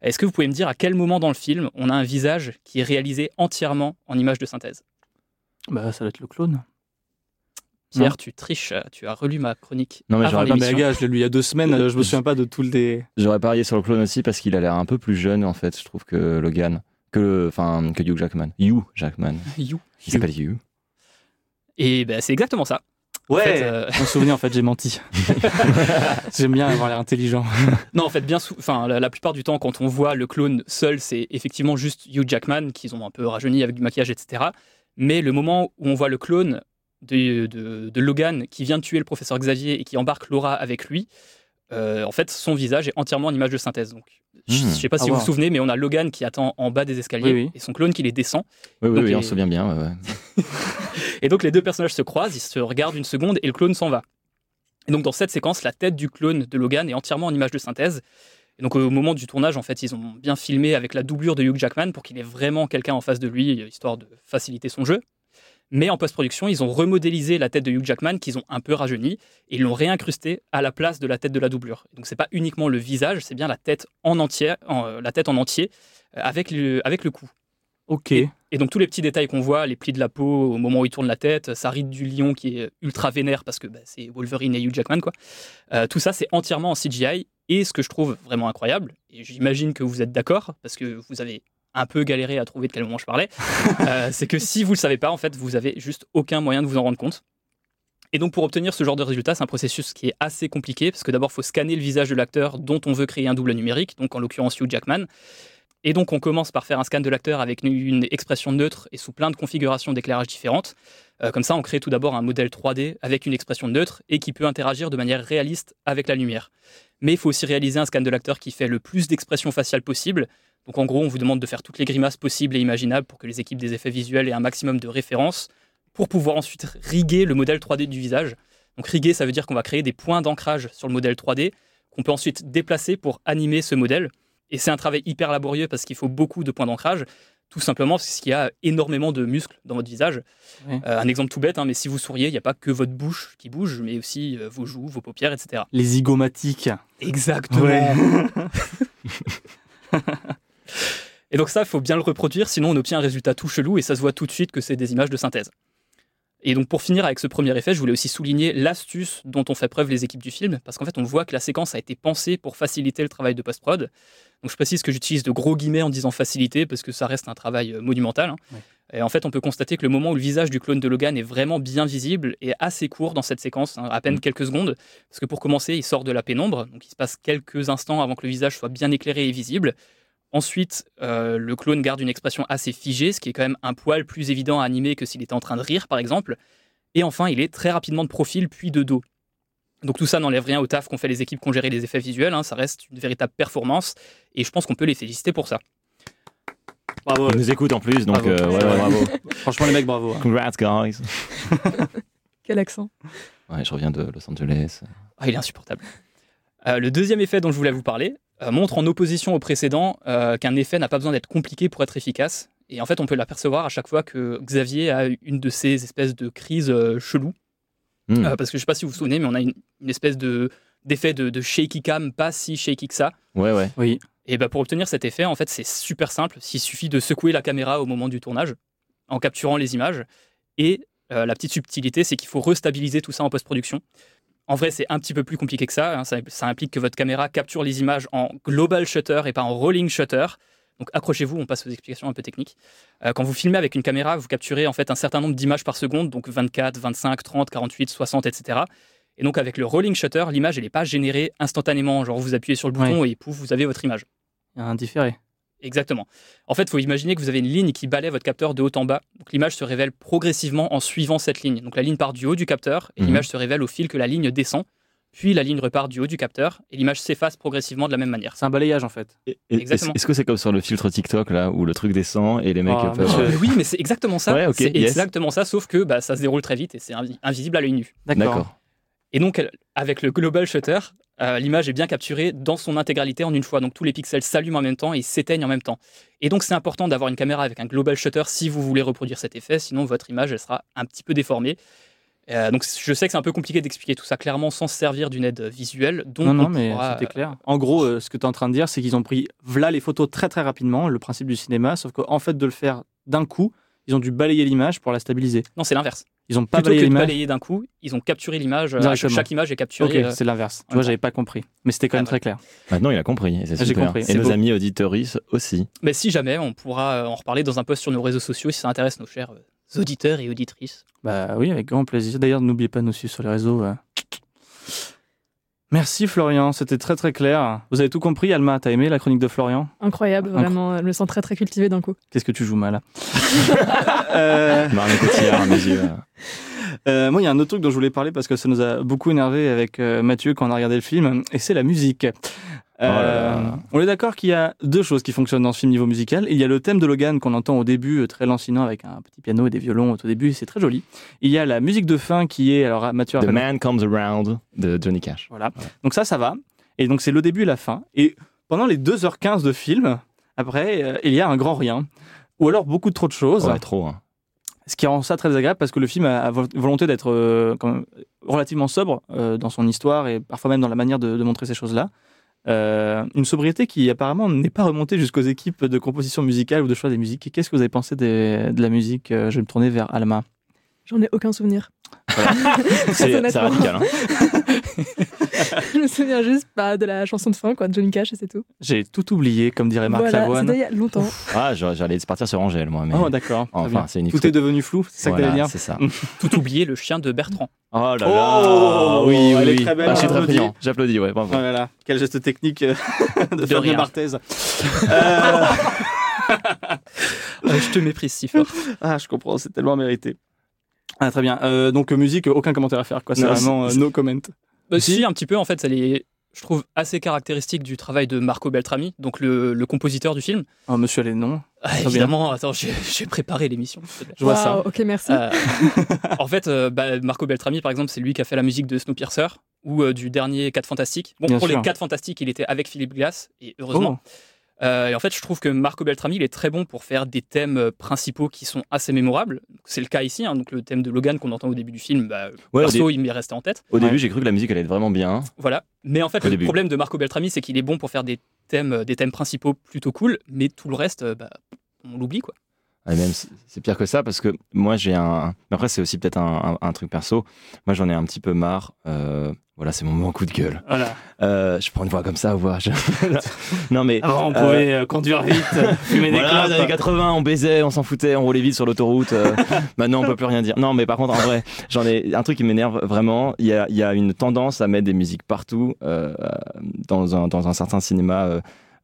Est-ce que vous pouvez me dire à quel moment dans le film on a un visage qui est réalisé entièrement en image de synthèse? Bah, ça doit être le clone. Pierre, Non. tu triches, euh, tu as relu ma chronique. Non, mais j'aurais Non, mais l'émission. gars, je l'ai lu il y a deux semaines, euh, je me souviens pas de tous les. J'aurais parié sur le clone aussi parce qu'il a l'air un peu plus jeune en fait, je trouve que Logan, que enfin que Hugh Jackman. Hugh Jackman. You. Il s'appelle Hugh. Et ben, c'est exactement ça. En fait, euh, Mon souvenir, en fait, j'ai menti. J'aime bien avoir l'air intelligent. Non, en fait, bien sou- enfin, la, la plupart du temps, quand on voit le clone seul, c'est effectivement juste Hugh Jackman, qu'ils ont un peu rajeuni avec du maquillage, etc. Mais le moment où on voit le clone de, de- de Logan qui vient de tuer le professeur Xavier et qui embarque Laura avec lui, euh, en fait, son visage est entièrement en image de synthèse. Donc, je Hmm. ne sais pas Ah, si vous wow. vous souvenez, mais on a Logan qui attend en bas des escaliers Oui, oui. et son clone qui les descend. Oui, oui, Donc, oui, on se souvient bien. ouais, ouais. Et donc les deux personnages se croisent, ils se regardent une seconde et le clone s'en va. Et donc dans cette séquence, la tête du clone de Logan est entièrement en image de synthèse. Et donc au moment du tournage, en fait, ils ont bien filmé avec la doublure de Hugh Jackman pour qu'il ait vraiment quelqu'un en face de lui, histoire de faciliter son jeu. Mais en post-production, ils ont remodélisé la tête de Hugh Jackman qu'ils ont un peu rajeuni et ils l'ont réincrusté à la place de la tête de la doublure. Donc c'est pas uniquement le visage, c'est bien la tête en entier, en, la tête en entier euh, avec le, avec le cou. Ok. Et, et donc tous les petits détails qu'on voit, les plis de la peau au moment où il tourne la tête, sa ride du lion qui est ultra vénère parce que bah, c'est Wolverine et Hugh Jackman quoi. Euh, tout ça c'est entièrement en CGI et ce que je trouve vraiment incroyable et j'imagine que vous êtes d'accord parce que vous avez un peu galéré à trouver de quel moment je parlais, euh, c'est que si vous le savez pas en fait vous avez juste aucun moyen de vous en rendre compte. Et donc pour obtenir ce genre de résultat, c'est un processus qui est assez compliqué parce que d'abord il faut scanner le visage de l'acteur dont on veut créer un double numérique, donc en l'occurrence Hugh Jackman. Et donc, on commence par faire un scan de l'acteur avec une, expression neutre et sous plein de configurations d'éclairage différentes. Euh, comme ça, on crée tout d'abord un modèle 3D avec une expression neutre et qui peut interagir de manière réaliste avec la lumière. Mais il faut aussi réaliser un scan de l'acteur qui fait le plus d'expressions faciales possible. Donc, en gros, on vous demande de faire toutes les grimaces possibles et imaginables pour que les équipes des effets visuels aient un maximum de références pour pouvoir ensuite riguer le modèle 3D du visage. Donc, riguer, ça veut dire qu'on va créer des points d'ancrage sur le modèle 3D qu'on peut ensuite déplacer pour animer ce modèle. Et c'est un travail hyper laborieux parce qu'il faut beaucoup de points d'ancrage, tout simplement parce qu'il y a énormément de muscles dans votre visage. Ouais. Euh, un exemple tout bête, hein, mais si vous souriez, il n'y a pas que votre bouche qui bouge, mais aussi euh, vos joues, vos paupières, etc. Les zygomatiques. Exactement. Ouais. Et donc ça, il faut bien le reproduire, sinon on obtient un résultat tout chelou et ça se voit tout de suite que c'est des images de synthèse. Et donc pour finir avec ce premier effet, je voulais aussi souligner l'astuce dont ont fait preuve les équipes du film, parce qu'en fait on voit que la séquence a été pensée pour faciliter le travail de post-prod. Donc je précise que j'utilise de gros guillemets en disant faciliter, parce que ça reste un travail euh, monumental. hein. Et en fait on peut constater que le moment où le visage du clone de Logan est vraiment bien visible est assez court dans cette séquence, hein, à peine Mm. quelques secondes, parce que pour commencer il sort de la pénombre, donc il se passe quelques instants avant que le visage soit bien éclairé et visible. Ensuite, euh, le clone garde une expression assez figée, ce qui est quand même un poil plus évident à animer que s'il était en train de rire, par exemple. Et enfin, il est très rapidement de profil puis de dos. Donc tout ça n'enlève rien au taf qu'ont fait les équipes qui ont géré les effets visuels, hein, ça reste une véritable performance, et je pense qu'on peut les féliciter pour ça. Bravo. Ils nous écoutent en plus, donc Bravo. euh, ouais, ouais, bravo. Franchement, les mecs, bravo. hein. Congrats, guys. Quel accent Ouais, je reviens de Los Angeles. Ah, il est insupportable. Euh, le deuxième effet dont je voulais vous parler montre en opposition au précédent euh, qu'un effet n'a pas besoin d'être compliqué pour être efficace. Et en fait, on peut l'apercevoir à chaque fois que Xavier a une de ces espèces de crises euh, cheloues. Hmm. Euh, parce que je sais pas si vous vous souvenez, mais on a une, une espèce de d'effet de, de shaky cam, pas si shaky que ça. Ouais, ouais. Oui. Et bah pour obtenir cet effet, en fait, c'est super simple. Il suffit de secouer la caméra au moment du tournage, en capturant les images. Et euh, la petite subtilité, c'est qu'il faut restabiliser tout ça en post-production. En vrai, c'est un petit peu plus compliqué que ça, hein. ça. ça implique que votre caméra capture les images en global shutter et pas en rolling shutter. Donc accrochez-vous, on passe aux explications un peu techniques. Euh, quand vous filmez avec une caméra, vous capturez en fait un certain nombre d'images par seconde, donc 24, 25, 30, 48, 60, etc. Et donc avec le rolling shutter, l'image elle n'est pas générée instantanément. Genre vous appuyez sur le bouton et pouf, vous avez votre image. Il y a un différé. Exactement. En fait, il faut imaginer que vous avez une ligne qui balaie votre capteur de haut en bas. Donc l'image se révèle progressivement en suivant cette ligne. Donc la ligne part du haut du capteur et Mhm. l'image se révèle au fil que la ligne descend. Puis la ligne repart du haut du capteur et l'image s'efface progressivement de la même manière. C'est un balayage en fait. Et- et- Exactement. Est-ce que c'est comme sur le filtre TikTok là où le truc descend et les mecs Oh, peuvent. Euh, oui, mais c'est exactement ça. Ouais, c'est yes. exactement ça, sauf que bah, ça se déroule très vite et c'est invi- invisible à l'œil nu. D'accord. Et donc, avec le global shutter, euh, l'image est bien capturée dans son intégralité en une fois. Donc, tous les pixels s'allument en même temps et s'éteignent en même temps. Et donc, c'est important d'avoir une caméra avec un global shutter si vous voulez reproduire cet effet. Sinon, votre image, elle sera un petit peu déformée. Euh, donc, je sais que c'est un peu compliqué d'expliquer tout ça clairement sans se servir d'une aide visuelle. Donc, Non, non, on mais pourra, c'était clair. En gros, euh, ce que tu es en train de dire, c'est qu'ils ont pris voilà les photos très très rapidement, le principe du cinéma, sauf qu'en fait de le faire d'un coup, ils ont dû balayer l'image pour la stabiliser. Non, c'est l'inverse. Ils n'ont pas Plutôt que balayé de l'image. balayer d'un coup, ils ont capturé l'image. euh. Chaque image est Ok, capturée. euh, c'est l'inverse. Tu vois, j'avais pas compris. Mais c'était quand Ah même ouais. très clair. Maintenant, il a compris. et Ah, super. compris, Et nos beau. amis auditeuristes aussi. Mais si jamais, on pourra euh, en reparler dans un post sur nos réseaux sociaux si ça intéresse nos chers auditeurs et auditrices. Bah oui, avec grand plaisir. D'ailleurs, n'oubliez pas de nous suivre sur les réseaux. euh. Merci Florian, c'était très très clair. Vous avez tout compris, Alma, t'as aimé la chronique de Florian? Incroyable, vraiment. Je me sens très très cultivée d'un coup. Qu'est-ce que tu joues mal euh, Marion Cotillard à mes yeux. euh, Moi, il y a un autre truc dont je voulais parler parce que ça nous a beaucoup énervé avec euh, Mathieu quand on a regardé le film, et c'est la musique. Euh, là là. on est d'accord qu'il y a deux choses qui fonctionnent dans ce film niveau musical. Il y a le thème de Logan qu'on entend au début, euh, très lancinant, avec un petit piano et des violons au tout début, c'est très joli. Il y a la musique de fin qui est, alors Mathieu, The rappelle- Man Comes Around de Johnny Cash. Voilà. Donc ça, ça va. Et donc c'est le début et la fin. Et pendant les 2h15 de film, après, euh, il y a un grand rien. Ou alors beaucoup de trop de choses. Ouais, trop. hein. Ce qui rend ça très désagréable parce que le film a, a vo- volonté d'être euh, relativement sobre euh, dans son histoire et parfois même dans la manière de, de montrer ces choses-là. Euh, une sobriété qui apparemment n'est pas remontée jusqu'aux équipes de composition musicale ou de choix des musiques. Qu'est-ce que vous avez pensé de la musique Euh, Je vais me tourner vers Alma. J'en ai aucun souvenir. C'est radical. hein. Je me souviens juste bah, de la chanson de fin, quoi, de Johnny Cash, et c'est tout. J'ai tout oublié, comme dirait Marc voilà, Lavoine. c'était il y a longtemps. Ah, j'allais partir sur Angèle, moi. Mais... Oh d'accord. Enfin, c'est une Tout est devenu flou, c'est ça que Voilà, t'allais dire c'est ça. Tout oublié, le chien de Bertrand. Oh là là Oh, Oui, oui, elle est très belle, Ah, je suis très j'applaudis. ouais, bravo. Oh là là, quel geste technique euh, de, Fabien rien. Barthez. Euh, Euh, je te méprise si fort. ah, je comprends, c'est tellement mérité. Ah, très bien. Euh, donc, euh, musique, aucun commentaire à faire, quoi. C'est Non, vraiment euh, c'est- no comment. Bah, si, un petit peu, en fait, ça les... je trouve assez caractéristique du travail de Marco Beltrami, donc le, le compositeur du film. Oh, monsieur les noms. Ah, bien. évidemment, attends, j'ai j'ai préparé l'émission. Je vois ça. Ok, merci. Euh, en fait, euh, bah, Marco Beltrami, par exemple, c'est lui qui a fait la musique de Snowpiercer ou euh, du dernier 4 Fantastiques. Bon, Bien pour sûr. les 4 Fantastiques, il était avec Philippe Glass, et heureusement. Oh. Euh, et en fait, je trouve que Marco Beltrami, il est très bon pour faire des thèmes euh, principaux qui sont assez mémorables. C'est le cas ici, hein, donc le thème de Logan qu'on entend au début du film, bah, Ouais, perso, dé- il m'est resté en tête. au début, j'ai cru que la musique allait être vraiment bien. Voilà. Mais en fait, Au le début. problème de Marco Beltrami, c'est qu'il est bon pour faire des thèmes, euh, des thèmes principaux plutôt cool, mais tout le reste, bah, on l'oublie, quoi. Même, c'est pire que ça parce que moi, j'ai un. mais Après, c'est aussi peut-être un, un- un truc perso. Moi, j'en ai un petit peu marre. Euh, Voilà, c'est mon moment coup de gueule. Voilà. Euh, je prends une voix comme ça, voix. je- non, mais. Avant, on pouvait euh, conduire vite, fumer des Voilà, les années clopes. 80, on baisait, on s'en foutait, on roulait vite sur l'autoroute. maintenant, on peut plus rien dire. Non, mais par contre, en vrai, j'en ai un truc qui m'énerve vraiment. Il y a, il y a une tendance à mettre des musiques partout dans, un, dans un certain cinéma.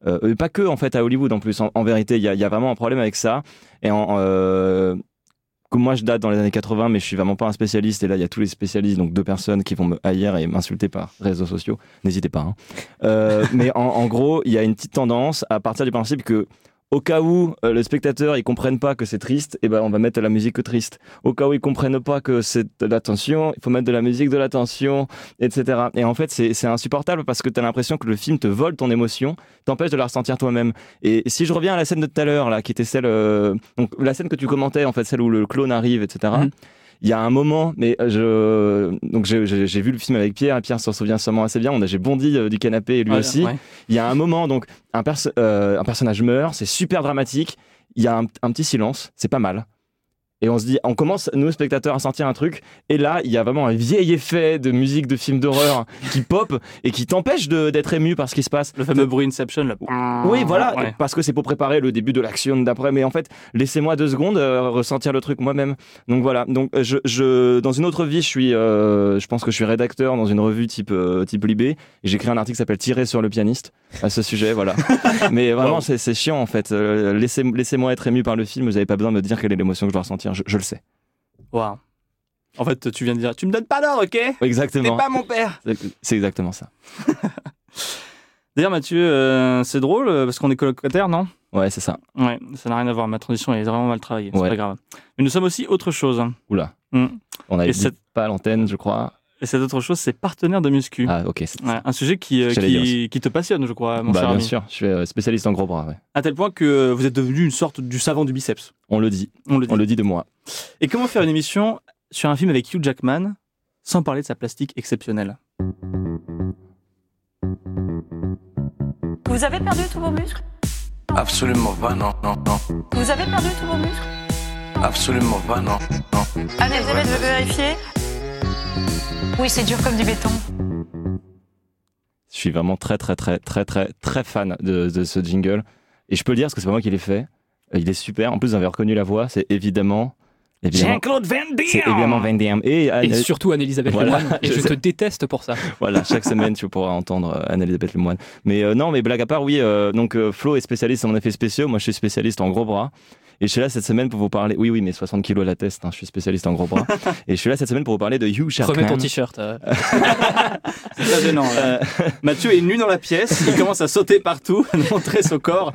Euh, pas que en fait à Hollywood en plus. En, vérité, il y, a, vraiment un problème avec ça. Et euh, comme moi, je date dans les années 80, mais je suis vraiment pas un spécialiste. Et là, il y a tous les spécialistes, donc deux personnes qui vont me haïr et m'insulter par réseaux sociaux. N'hésitez pas. hein. Euh, mais en, en gros, il y a une petite tendance à partir du principe que au cas où euh, le spectateur ils comprennent pas que c'est triste, et ben on va mettre de la musique triste. Au cas où ils comprennent pas que c'est de la tension, il faut mettre de la musique de la tension, etc. Et en fait c'est insupportable parce que tu as l'impression que le film te vole ton émotion, t'empêche de la ressentir toi-même. Et si je reviens à la scène de tout à l'heure là, qui était celle, euh, donc la scène que tu commentais en fait, celle où le clone arrive, etc. Il y a un moment, mais je donc j'ai- vu le film avec Pierre, et Pierre s'en souvient sûrement assez bien. On a j'ai bondi euh, du canapé et lui aussi. ouais. Il y a un moment, donc, un, perso- euh, un personnage meurt, c'est super dramatique. Il y a un, un petit silence, c'est pas mal. Et on se dit, on commence, nous, spectateurs, à sentir un truc. Et là, il y a vraiment un vieil effet de musique de film d'horreur qui pop et qui t'empêche de- d'être ému par ce qui se passe. Le fameux bruit Inception, là. Oui, voilà, Ouais. parce que c'est pour préparer le début de l'action d'après. Mais en fait, laissez-moi deux secondes euh, ressentir le truc moi-même. Donc voilà. Donc euh, je, je, dans une autre vie, je suis, euh, je pense que je suis rédacteur dans une revue type euh, type Libé. Et j'ai écrit un article qui s'appelle Tirer sur le pianiste à ce sujet. Voilà. Mais vraiment, Wow. c'est c'est chiant en fait. Euh, laissez, laissez-moi être ému par le film. Vous n'avez pas besoin de me dire quelle est l'émotion que je dois ressentir. Je, je le sais. Waouh. En fait, tu viens de dire, tu me donnes pas d'ordre, ok? T'es Exactement. pas mon père. C'est exactement ça. D'ailleurs, Mathieu, euh, c'est drôle euh, parce qu'on est colocataires, non? Ouais, c'est ça. Ouais, ça n'a rien à voir. Ma transition elle est vraiment mal travaillée. C'est Ouais. pas grave. Mais nous sommes aussi autre chose. Oula. Mm. On dit cette- pas l'antenne, je crois. Et cette autre chose, c'est partenaire de muscu. Ah, ok. Ouais, un sujet qui, euh, qui, qui te passionne, je crois, mon Bah, cher bien ami. sûr. Je suis euh, spécialiste en gros bras. ouais. À tel point que vous êtes devenu une sorte du savant du biceps. On le dit. On le dit. On le dit de moi. Et comment faire une émission sur un film avec Hugh Jackman sans parler de sa plastique exceptionnelle? Vous avez perdu tous vos muscles? Absolument pas, non, non, non. Vous avez perdu tous vos muscles? Absolument pas, non, non. Anne-Elisabeth veut vérifier Oui, c'est dur comme du béton. Je suis vraiment très, très, très, très, très, très fan de, de ce jingle. Et je peux le dire parce que c'est pas moi qui l'ai fait. Euh, Il est super. En plus, vous avez reconnu la voix. C'est évidemment. évidemment Jean-Claude Van Damme c'est évidemment Van Damme. Et, Et Anne- surtout Anne-Elisabeth Voilà, Lemoine. Et je te déteste pour ça. voilà, chaque semaine, tu pourras entendre euh, Anne-Elisabeth Lemoine. Mais euh, non, mais blague à part, oui. euh, donc, euh, Flo est spécialiste en effets spéciaux. Moi, je suis spécialiste en gros bras. Et je suis là cette semaine pour vous parler. Oui, oui, mais 60 kilos à la test, hein, je suis spécialiste en gros bras. et je suis là cette semaine pour vous parler de Hugh Jackman. Remets ton t-shirt. euh. C'est très gênant. Euh, Mathieu est nu dans la pièce, il commence à sauter partout, à montrer son corps.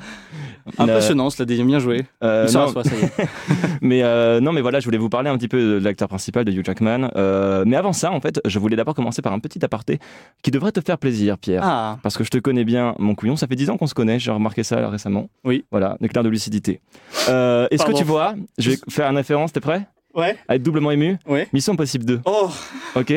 Impressionnant, cela dit, bien joué. euh, non, ça mais euh, non, mais voilà, je voulais vous parler un petit peu de l'acteur principal de Hugh Jackman. Euh, mais avant ça, en fait, je voulais d'abord commencer par un petit aparté qui devrait te faire plaisir, Pierre. Ah, Parce que je te connais bien, mon couillon. Ça fait 10 ans qu'on se connaît, j'ai remarqué ça là, récemment. Oui. Voilà, éclair de lucidité. Euh, Est-ce que tu vois Je vais faire une référence, t'es prêt? Ouais, À être doublement ému? Ouais. Mission Impossible 2, Oh, ok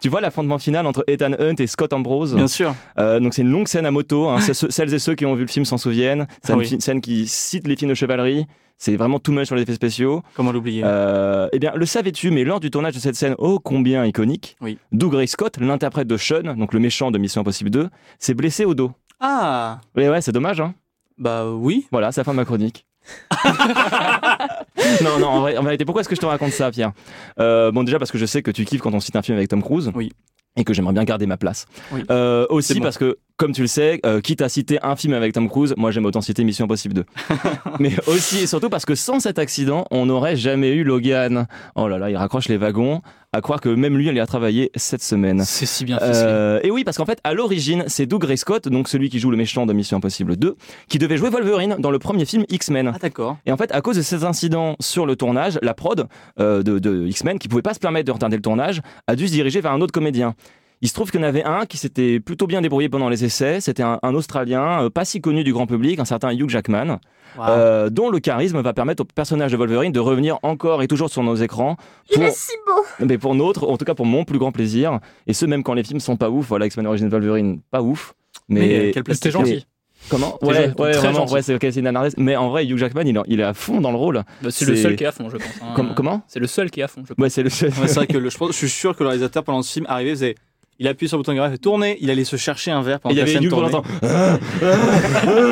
tu vois l'affrontement final entre Ethan Hunt et Scott Ambrose bien sûr. Euh, donc c'est une longue scène à moto. hein. Celles et ceux qui ont vu le film s'en souviennent. C'est Ah une oui. scène qui cite les films de chevalerie. C'est vraiment tout mal sur les effets spéciaux. Comment l'oublier? Euh, eh bien, le savais-tu, mais lors du tournage de cette scène ô combien iconique, Oui. Doug Ray Scott, l'interprète de Sean, donc le méchant de Mission Impossible 2, s'est blessé au dos. Ah, Et ouais, c'est dommage, hein. bah oui. Voilà, c'est la fin de ma chronique. non, non, en, vrai- en vérité, pourquoi est-ce que je te raconte ça, Pierre? Euh, Bon, déjà parce que je sais que tu kiffes quand on cite un film avec Tom Cruise. Oui. Et que j'aimerais bien garder ma place. Oui. Euh, aussi bon. parce que, comme tu le sais, euh, quitte à citer un film avec Tom Cruise, moi j'aime autant citer Mission Impossible 2. Mais aussi et surtout parce que sans cet accident, on n'aurait jamais eu Logan. Oh là là, il raccroche les wagons. À croire que même lui, il y a travaillé cette semaine. C'est si bien. Euh, et oui, parce qu'en fait, à l'origine, c'est Doug Ray Scott, donc celui qui joue le méchant de Mission Impossible 2, qui devait jouer Wolverine dans le premier film X-Men. Ah d'accord. Et en fait, à cause de ces incidents sur le tournage, la prod euh, de, de X-Men, qui pouvait pas se permettre de retarder le tournage, a dû se diriger vers un autre comédien. Il se trouve qu'il y en avait un qui s'était plutôt bien débrouillé pendant les essais. C'était un, un Australien, euh, pas si connu du grand public, un certain Hugh Jackman, euh, dont le charisme va permettre au personnage de Wolverine de revenir encore et toujours sur nos écrans. Pour, si beau mais pour notre, en tout cas pour mon plus grand plaisir. Et ce, même quand les films sont pas ouf. Voilà, X-Men Origins Wolverine, pas ouf. Mais, Mais, euh, quel C'était gentil. Comment Ouais, ouais, très vraiment, ouais, c'est ok, c'est une anardesse. Mais en vrai, Hugh Jackman, il, est- il est à fond dans le rôle. Bah, c'est le seul qui est à fond, je pense. hein. Com- comment C'est le seul qui est à fond, je pense. Ouais, c'est le seul. Ouais, c'est vrai que le- je, pense- je suis sûr que le réalisateur pendant ce film arrivait, faisait, il appuie sur le bouton de fait tourner, il allait se chercher un verre Et pendant il y que la avait scène tournait. l'instant.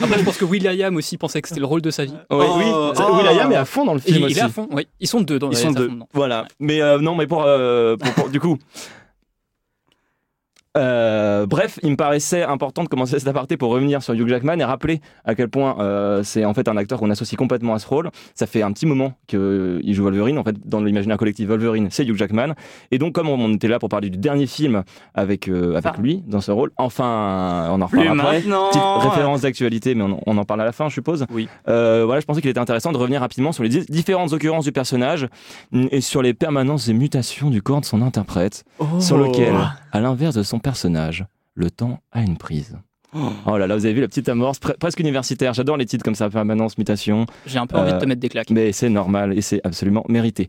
Après, je pense que Will.i.am aussi pensait que c'était le rôle de sa vie. Ouais, Oh, oui, oh. Will.i.am est à fond dans le Il, film il aussi. est à fond, oui. Ils sont deux dans Ils sont deux. Voilà. Mais euh, non, mais pour, euh, pour- pour- du coup. Euh, bref, il me paraissait important de commencer cet aparté pour revenir sur Hugh Jackman et rappeler à quel point euh, c'est en fait un acteur qu'on associe complètement à ce rôle. Ça fait un petit moment qu'il joue Wolverine. En fait, dans l'imaginaire collectif, Wolverine, c'est Hugh Jackman. Et donc, comme on était là pour parler du dernier film avec, euh, avec Ah. lui dans ce rôle, enfin, on en reparlera après. Petite référence d'actualité, mais on, on en parle à la fin, je suppose. Oui. Euh, voilà, je pensais qu'il était intéressant de revenir rapidement sur les di- différentes occurrences du personnage et sur les permanences et mutations du corps de son interprète, Oh. sur lequel, à l'inverse de son personnage, le temps a une prise. Oh là là, vous avez vu la petite amorce, pre- presque universitaire. J'adore les titres comme ça, permanence, mutation, J'ai un peu envie de te Euh, mettre des claques. mais c'est normal et c'est absolument mérité.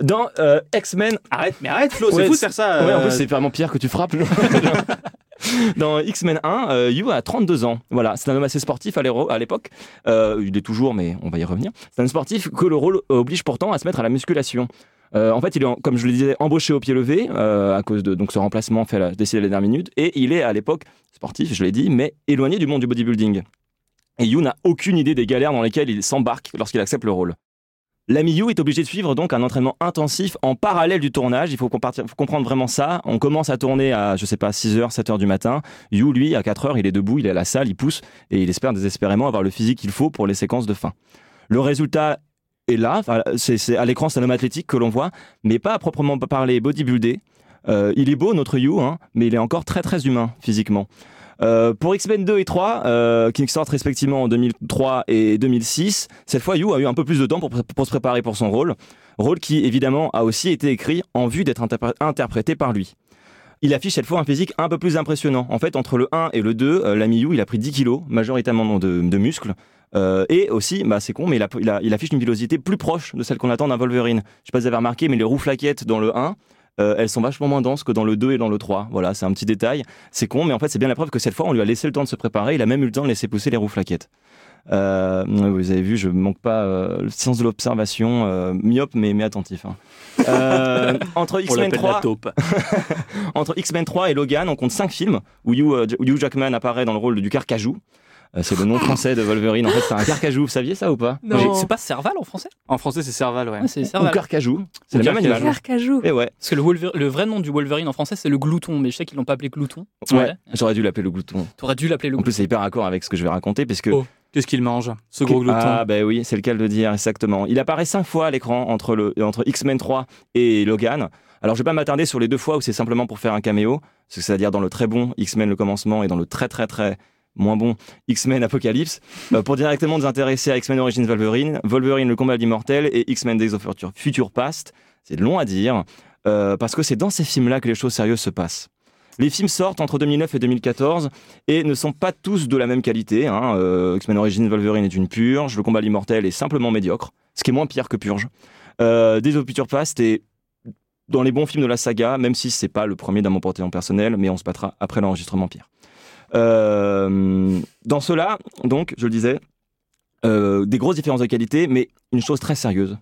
Dans euh, X-Men, Arrête, mais arrête Flo, c'est fou de faire ça. Ouais, en euh, plus, c'est vraiment pire que tu frappes. Dans X-Men 1, euh, Hugh a 32 ans. Voilà, c'est un homme assez sportif à l'époque. Euh, il est toujours, mais on va y revenir. C'est un sportif que le rôle oblige pourtant à se mettre à la musculation. Euh, en fait, il est, comme je le disais, embauché au pied levé euh, à cause de donc ce remplacement fait la, décidé à la dernière minute. Et il est à l'époque sportif, je l'ai dit, mais éloigné du monde du bodybuilding. Et Hugh n'a aucune idée des galères dans lesquelles il s'embarque lorsqu'il accepte le rôle. L'ami Yu est obligé de suivre donc un entraînement intensif en parallèle du tournage. Il faut comprendre vraiment ça. On commence à tourner à, je sais pas, 6h, 7h du matin. Yu, lui, à 4h, il est debout, il est à la salle, il pousse et il espère désespérément avoir le physique qu'il faut pour les séquences de fin. Le résultat est là. C'est, à l'écran, c'est un homme athlétique que l'on voit, mais pas à proprement parler bodybuildé. Euh, il est beau, notre Yu, hein, mais il est encore très très humain physiquement. Euh, pour X-Men 2 et 3, euh, qui sortent respectivement en 2003 et 2006, cette fois Yu a eu un peu plus de temps pour, se préparer pour son rôle. Rôle qui évidemment a aussi été écrit en vue d'être interpré- interprété par lui. Il affiche cette fois un physique un peu plus impressionnant. En fait, entre le 1 et le 2, euh, l'ami Yu, il a pris 10 kilos, majoritairement de, de muscles. Euh, et aussi, bah, c'est con, mais il, a- il a- il affiche une villosité plus proche de celle qu'on attend d'un Wolverine. Je sais pas si vous avez remarqué, mais les roues flaquettes dans le 1, euh, elles sont vachement moins denses que dans le 2 et dans le 3. Voilà, c'est un petit détail. C'est con, mais en fait, c'est bien la preuve que cette fois, on lui a laissé le temps de se préparer. Il a même eu le temps de laisser pousser les roues flaquettes. Euh, vous avez vu, je manque pas euh, le sens de l'observation, myope mais, mais attentif. hein. Entre X-Men l'appelle la 3, taupe. entre X-Men 3 et Logan, on compte 5 films où Hugh, Hugh Jackman apparaît dans le rôle du carcajou. Euh, c'est le nom français de Wolverine. En fait, c'est un carcajou. Vous saviez ça ou pas Non. C'est pas Serval en français En français, c'est Serval, ouais. Ouais, c'est Ou carcajou. C'est Ou le même carcajou. animal. Carcajou. Et ouais, Parce que le, Wolver- le vrai nom du Wolverine en français, c'est le glouton, mais je sais qu'ils l'ont pas appelé glouton. ouais. J'aurais dû l'appeler le glouton. T'aurais dû l'appeler le En glouton. plus, c'est hyper raccord avec ce que je vais raconter, puisque Oh. Qu'est-ce qu'il mange, ce gros glouton Ah, ben oui, c'est le cas de le dire, exactement. Il apparaît cinq fois à l'écran entre, le, entre X-Men 3 et Logan. Alors, je vais pas m'attarder sur les deux fois où c'est simplement pour faire un caméo, c'est-à-dire dans le très bon X-Men le commencement et dans le très très très moins bon X-Men Apocalypse, euh, pour directement nous intéresser à X-Men Origins Wolverine, Wolverine le combat de l'immortel et X-Men Days of Future, Future Past. C'est long à dire, euh, parce que c'est dans ces films-là que les choses sérieuses se passent. Les films sortent entre 2009 et 2014 et ne sont pas tous de la même qualité. hein. Euh, X-Men Origins Wolverine est une purge, le combat de l'immortel est simplement médiocre, ce qui est moins pire que purge. Euh, Days of Future Past est dans les bons films de la saga, même si c'est pas le premier d'un mon en personnel, mais on se battra après l'enregistrement pire. Euh, dans cela, donc, je le disais, euh, des grosses différences de qualité, mais une chose très sérieuse.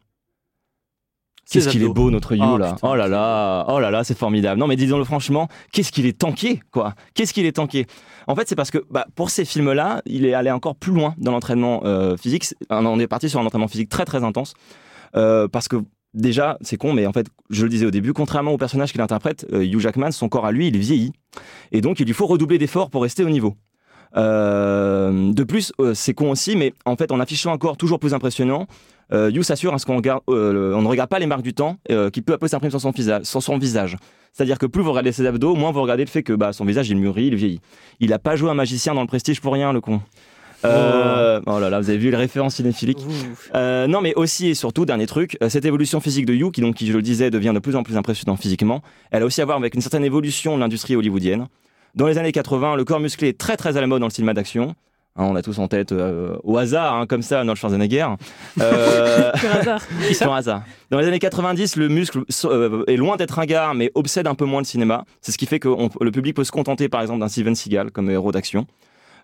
Qu'est-ce qu'il est beau notre You Oh, là. putain. Oh là là, oh là là, c'est formidable. Non mais disons-le franchement, qu'est-ce qu'il est tanké quoi Qu'est-ce qu'il est tanké En fait, c'est parce que bah, pour ces films-là, il est allé encore plus loin dans l'entraînement euh, physique. On est parti sur un entraînement physique très très intense Euh, parce que déjà, c'est con, mais en fait, je le disais au début, contrairement au personnage qu'il interprète, euh, Hugh Jackman, son corps à lui, il vieillit et donc il lui faut redoubler d'efforts pour rester au niveau. Euh, de plus, euh, c'est con aussi, mais en fait, en affichant un corps toujours plus impressionnant, You s'assure à ce qu'on ne regarde pas les marques du temps qui peu à peu s'impriment sur son visage. Sur son visage. C'est-à-dire que plus vous regardez ses abdos, moins vous regardez le fait que bah, son visage il mûrit, il vieillit. Il n'a pas joué un magicien dans le Prestige pour rien, le con. Euh, oh là là, vous avez vu les références cinéphiliques. Euh, non, mais aussi et surtout, dernier truc, euh, cette évolution physique de You, qui donc, qui je le disais, devient de plus en plus impressionnant physiquement, elle a aussi à voir avec une certaine évolution de l'industrie hollywoodienne. Dans les années 80, le corps musclé est très très à la mode dans le cinéma d'action. Hein, on a tous en tête euh, au hasard, hein, comme ça, Arnold Schwarzenegger. Euh, hasard. hasard. Dans les années 90, le muscle est loin d'être un gars, mais obsède un peu moins le cinéma. C'est ce qui fait que on- le public peut se contenter, par exemple, d'un Steven Seagal comme héros d'action.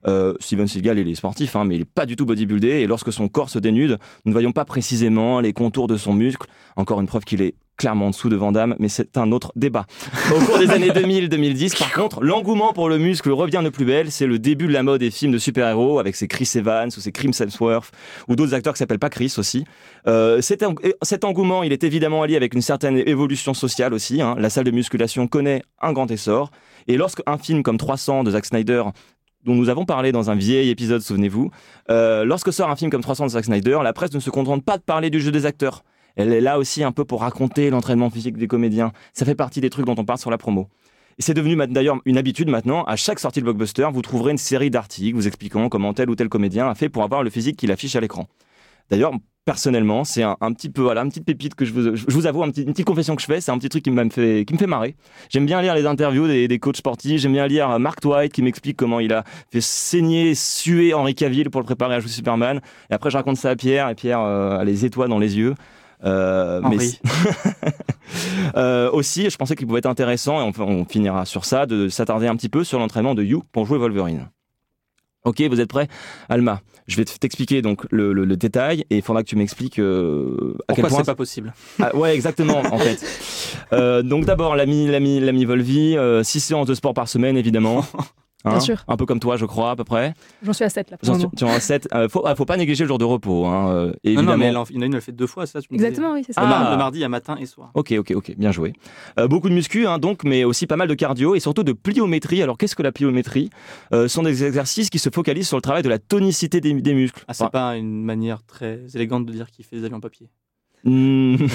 Euh, Steven Seagal, il est sportif, hein, mais il n'est pas du tout bodybuildé. Et lorsque son corps se dénude, nous ne voyons pas précisément les contours de son muscle. Encore une preuve qu'il est clairement en dessous de Van Damme, mais c'est un autre débat. Au cours des années 2000-2010, par contre, l'engouement pour le muscle revient de plus belle. C'est le début de la mode des films de super-héros avec ses Chris Evans ou ses Chris Hemsworth ou d'autres acteurs qui s'appellent pas Chris aussi. Euh, cet, eng- cet engouement, il est évidemment allié avec une certaine évolution sociale aussi. hein. La salle de musculation connaît un grand essor. Et lorsque un film comme 300 de Zack Snyder dont nous avons parlé dans un vieil épisode, souvenez-vous, euh, lorsque sort un film comme 300 de Zack Snyder, la presse ne se contente pas de parler du jeu des acteurs. Elle est là aussi un peu pour raconter l'entraînement physique des comédiens. Ça fait partie des trucs dont on parle sur la promo. Et c'est devenu d'ailleurs une habitude maintenant. À chaque sortie de blockbuster, vous trouverez une série d'articles vous expliquant comment tel ou tel comédien a fait pour avoir le physique qu'il affiche à l'écran. D'ailleurs, personnellement, c'est un, un petit peu, voilà, une petite pépite que je vous, je vous avoue, un petit- une petite confession que je fais. C'est un petit truc qui me fait, qui me fait marrer. J'aime bien lire les interviews des, des coachs sportifs. J'aime bien lire euh, Mark White qui m'explique comment il a fait saigner, suer Henri Cavill pour le préparer à jouer Superman. Et après, je raconte ça à Pierre et Pierre euh, a les étoiles dans les yeux. Euh, mais. Euh, aussi, je pensais qu'il pouvait être intéressant, et on, on finira sur ça, de s'attarder un petit peu sur l'entraînement de You pour jouer Wolverine. Ok, vous êtes prêts? Alma, je vais t'expliquer donc le, le- le détail et il faudra que tu m'expliques euh, à quel point c'est pas possible? Ah, ouais, exactement, en fait. Euh, donc d'abord, l'ami, l'ami, l'ami Volvi, 6 séances de sport par semaine, évidemment. Hein, Bien sûr. Un peu comme toi, je crois, à peu près. J'en suis à 7 là. pour le tu en as 7. faut, ah, faut pas négliger le jour de repos, hein, euh, Non, évidemment. non, mais elle en- il y en a une, elle le fait deux fois, ça, tu me disais. Exactement, oui, c'est ça. Le, Ah. mar- le mardi, il y a matin et soir. Ok, ok, ok, bien joué. Euh, beaucoup de muscu, hein, donc, mais aussi pas mal de cardio et surtout de pliométrie. Alors, qu'est-ce que la pliométrie? Euh, Ce sont des exercices qui se focalisent sur le travail de la tonicité des, des muscles. Ah, c'est Enfin, pas une manière très élégante de dire qu'il fait des avions en papier. Hmm.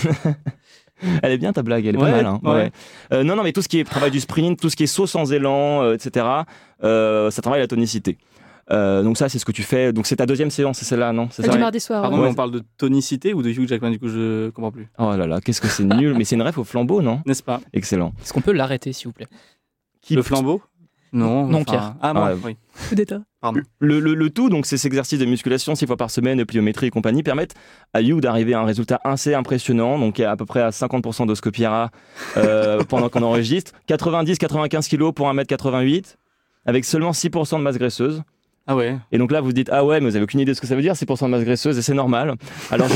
elle est bien ta blague, elle est Ouais, pas mal. hein, ouais. ouais. Euh, non, non, mais tout ce qui est travail du sprint, tout ce qui est saut sans élan, euh, etc., euh, ça travaille la tonicité. Euh, donc ça, c'est ce que tu fais. Donc c'est ta deuxième séance, c'est celle-là, non? C'est Celle ça du mardi soir. Pardon, ouais. mais on parle de tonicité ou de Hugh Jackman, du coup, je comprends plus. Oh là là, qu'est-ce que c'est nul. mais c'est une ref au flambeau, non? N'est-ce pas? Excellent. Est-ce qu'on peut l'arrêter, s'il vous plaît? Qui- Le flambeau? Non. Non, enfin- Pierre. Ah, moi, Ah, ouais. oui. Coup d'état. Pardon. Le, le- le tout, donc, ces exercices de musculation six fois par semaine, pliométrie et compagnie, permettent à You d'arriver à un résultat assez impressionnant. Donc, il y a à peu près à 50% de Scopiera euh, pendant qu'on enregistre. 90-95 kilos pour 1m88, avec seulement 6% de masse graisseuse. Ah ouais. Et donc là, vous dites, ah ouais, mais vous avez aucune idée de ce que ça veut dire, 6% de masse graisseuse, et c'est normal. Alors,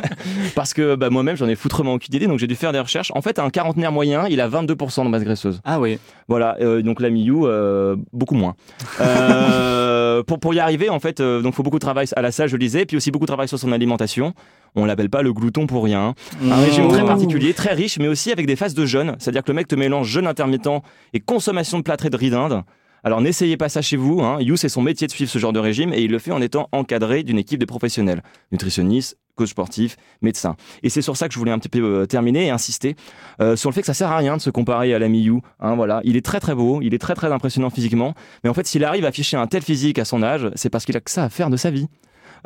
parce que bah, moi-même, j'en ai foutrement aucune idée, donc j'ai dû faire des recherches. En fait, un quarantenaire moyen, il a 22% de masse graisseuse. Ah oui. Voilà, euh, donc la Miyu, euh, beaucoup moins. Euh, pour, pour y arriver, en fait, donc faut beaucoup de travail à la salle, je le disais, puis aussi beaucoup de travail sur son alimentation. On l'appelle pas le glouton pour rien. Un régime très particulier, très riche, mais aussi avec des phases de jeûne. C'est-à-dire que le mec te mélange jeûne intermittent et consommation de plâtrés de riz d'Inde. Alors n'essayez pas ça chez vous. Hein. You, c'est son métier de suivre ce genre de régime et il le fait en étant encadré d'une équipe de professionnels, nutritionnistes, coach sportif, médecin. Et c'est sur ça que je voulais un petit peu euh, terminer et insister euh, sur le fait que ça sert à rien de se comparer à l'ami You. Hein, voilà, il est très très beau, il est très très impressionnant physiquement, mais en fait, s'il arrive à afficher un tel physique à son âge, c'est parce qu'il a que ça à faire de sa vie.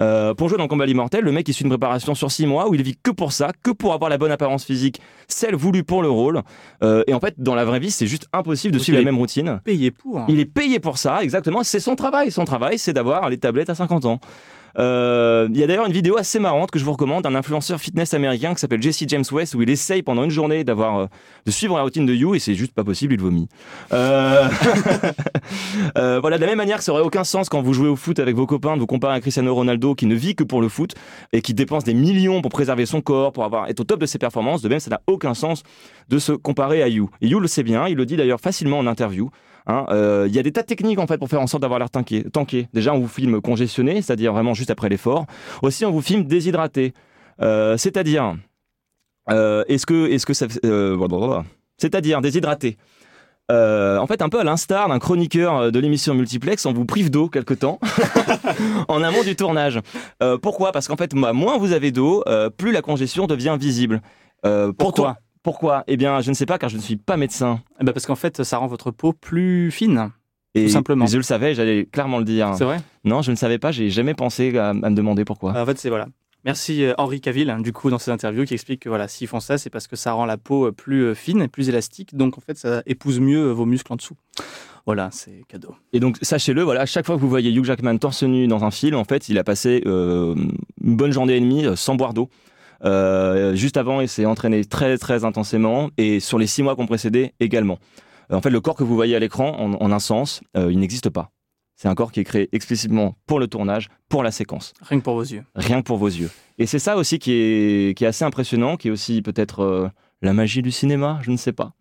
Euh, pour jouer dans le combat immortel, le mec il suit une préparation sur 6 mois où il vit que pour ça, que pour avoir la bonne apparence physique, celle voulue pour le rôle. Euh, et en fait, dans la vraie vie, c'est juste impossible de suivre la même routine. Payé pour. Il est payé pour ça, exactement. C'est son travail. Son travail, c'est d'avoir les tablettes à 50 ans. Euh, Il y a d'ailleurs une vidéo assez marrante que je vous recommande d'un influenceur fitness américain qui s'appelle Jesse James West où il essaye pendant une journée d'avoir euh, de suivre la routine de You et c'est juste pas possible, il vomit. Euh, voilà, de la même manière ça aurait aucun sens quand vous jouez au foot avec vos copains de vous comparer à Cristiano Ronaldo qui ne vit que pour le foot et qui dépense des millions pour préserver son corps, pour avoir être au top de ses performances. De même, ça n'a aucun sens de se comparer à You. Et You le sait bien, il le dit d'ailleurs facilement en interview. Hein, euh, Il y a des tas de techniques en fait pour faire en sorte d'avoir l'air tanké, tanké. Déjà, on vous filme congestionné, c'est-à-dire vraiment juste après l'effort. Aussi, on vous filme déshydraté, Euh, c'est-à-dire, euh, est-ce que, est-ce que ça, c'est-à-dire déshydraté. En fait, un peu à l'instar d'un chroniqueur de l'émission Multiplex, on vous prive d'eau quelque temps en amont du tournage. Pourquoi? Parce qu'en fait, moi, moins vous avez d'eau, plus la congestion devient visible. Euh, pourquoi? Pourquoi? Eh bien, je ne sais pas, car je ne suis pas médecin. Eh ben, parce qu'en fait, ça rend votre peau plus fine. Et Tout simplement. Je le savais, j'allais clairement le dire. C'est vrai? Non, je ne savais pas, j'ai jamais pensé à, à me demander pourquoi. En fait, c'est voilà. Merci euh, Henri Cavill, hein, du coup, dans ses interviews, qui explique que voilà, s'ils font ça, c'est parce que ça rend la peau euh, plus euh, fine et plus élastique. Donc, en fait, ça épouse mieux vos muscles en dessous. Voilà, c'est cadeau. Et donc, sachez-le, voilà, chaque fois que vous voyez Hugh Jackman torse nu dans un film, en fait, il a passé euh, une bonne journée et demie sans boire d'eau. Euh, juste avant, il s'est entraîné très très intensément et sur les six mois qui ont précédé également. Euh, en fait, le corps que vous voyez à l'écran, en, en un sens, euh, il n'existe pas. C'est un corps qui est créé explicitement pour le tournage, pour la séquence, Rien que pour vos yeux. rien que pour vos yeux. Et c'est ça aussi qui est, qui est assez impressionnant, qui est aussi peut-être la magie du cinéma, je ne sais pas.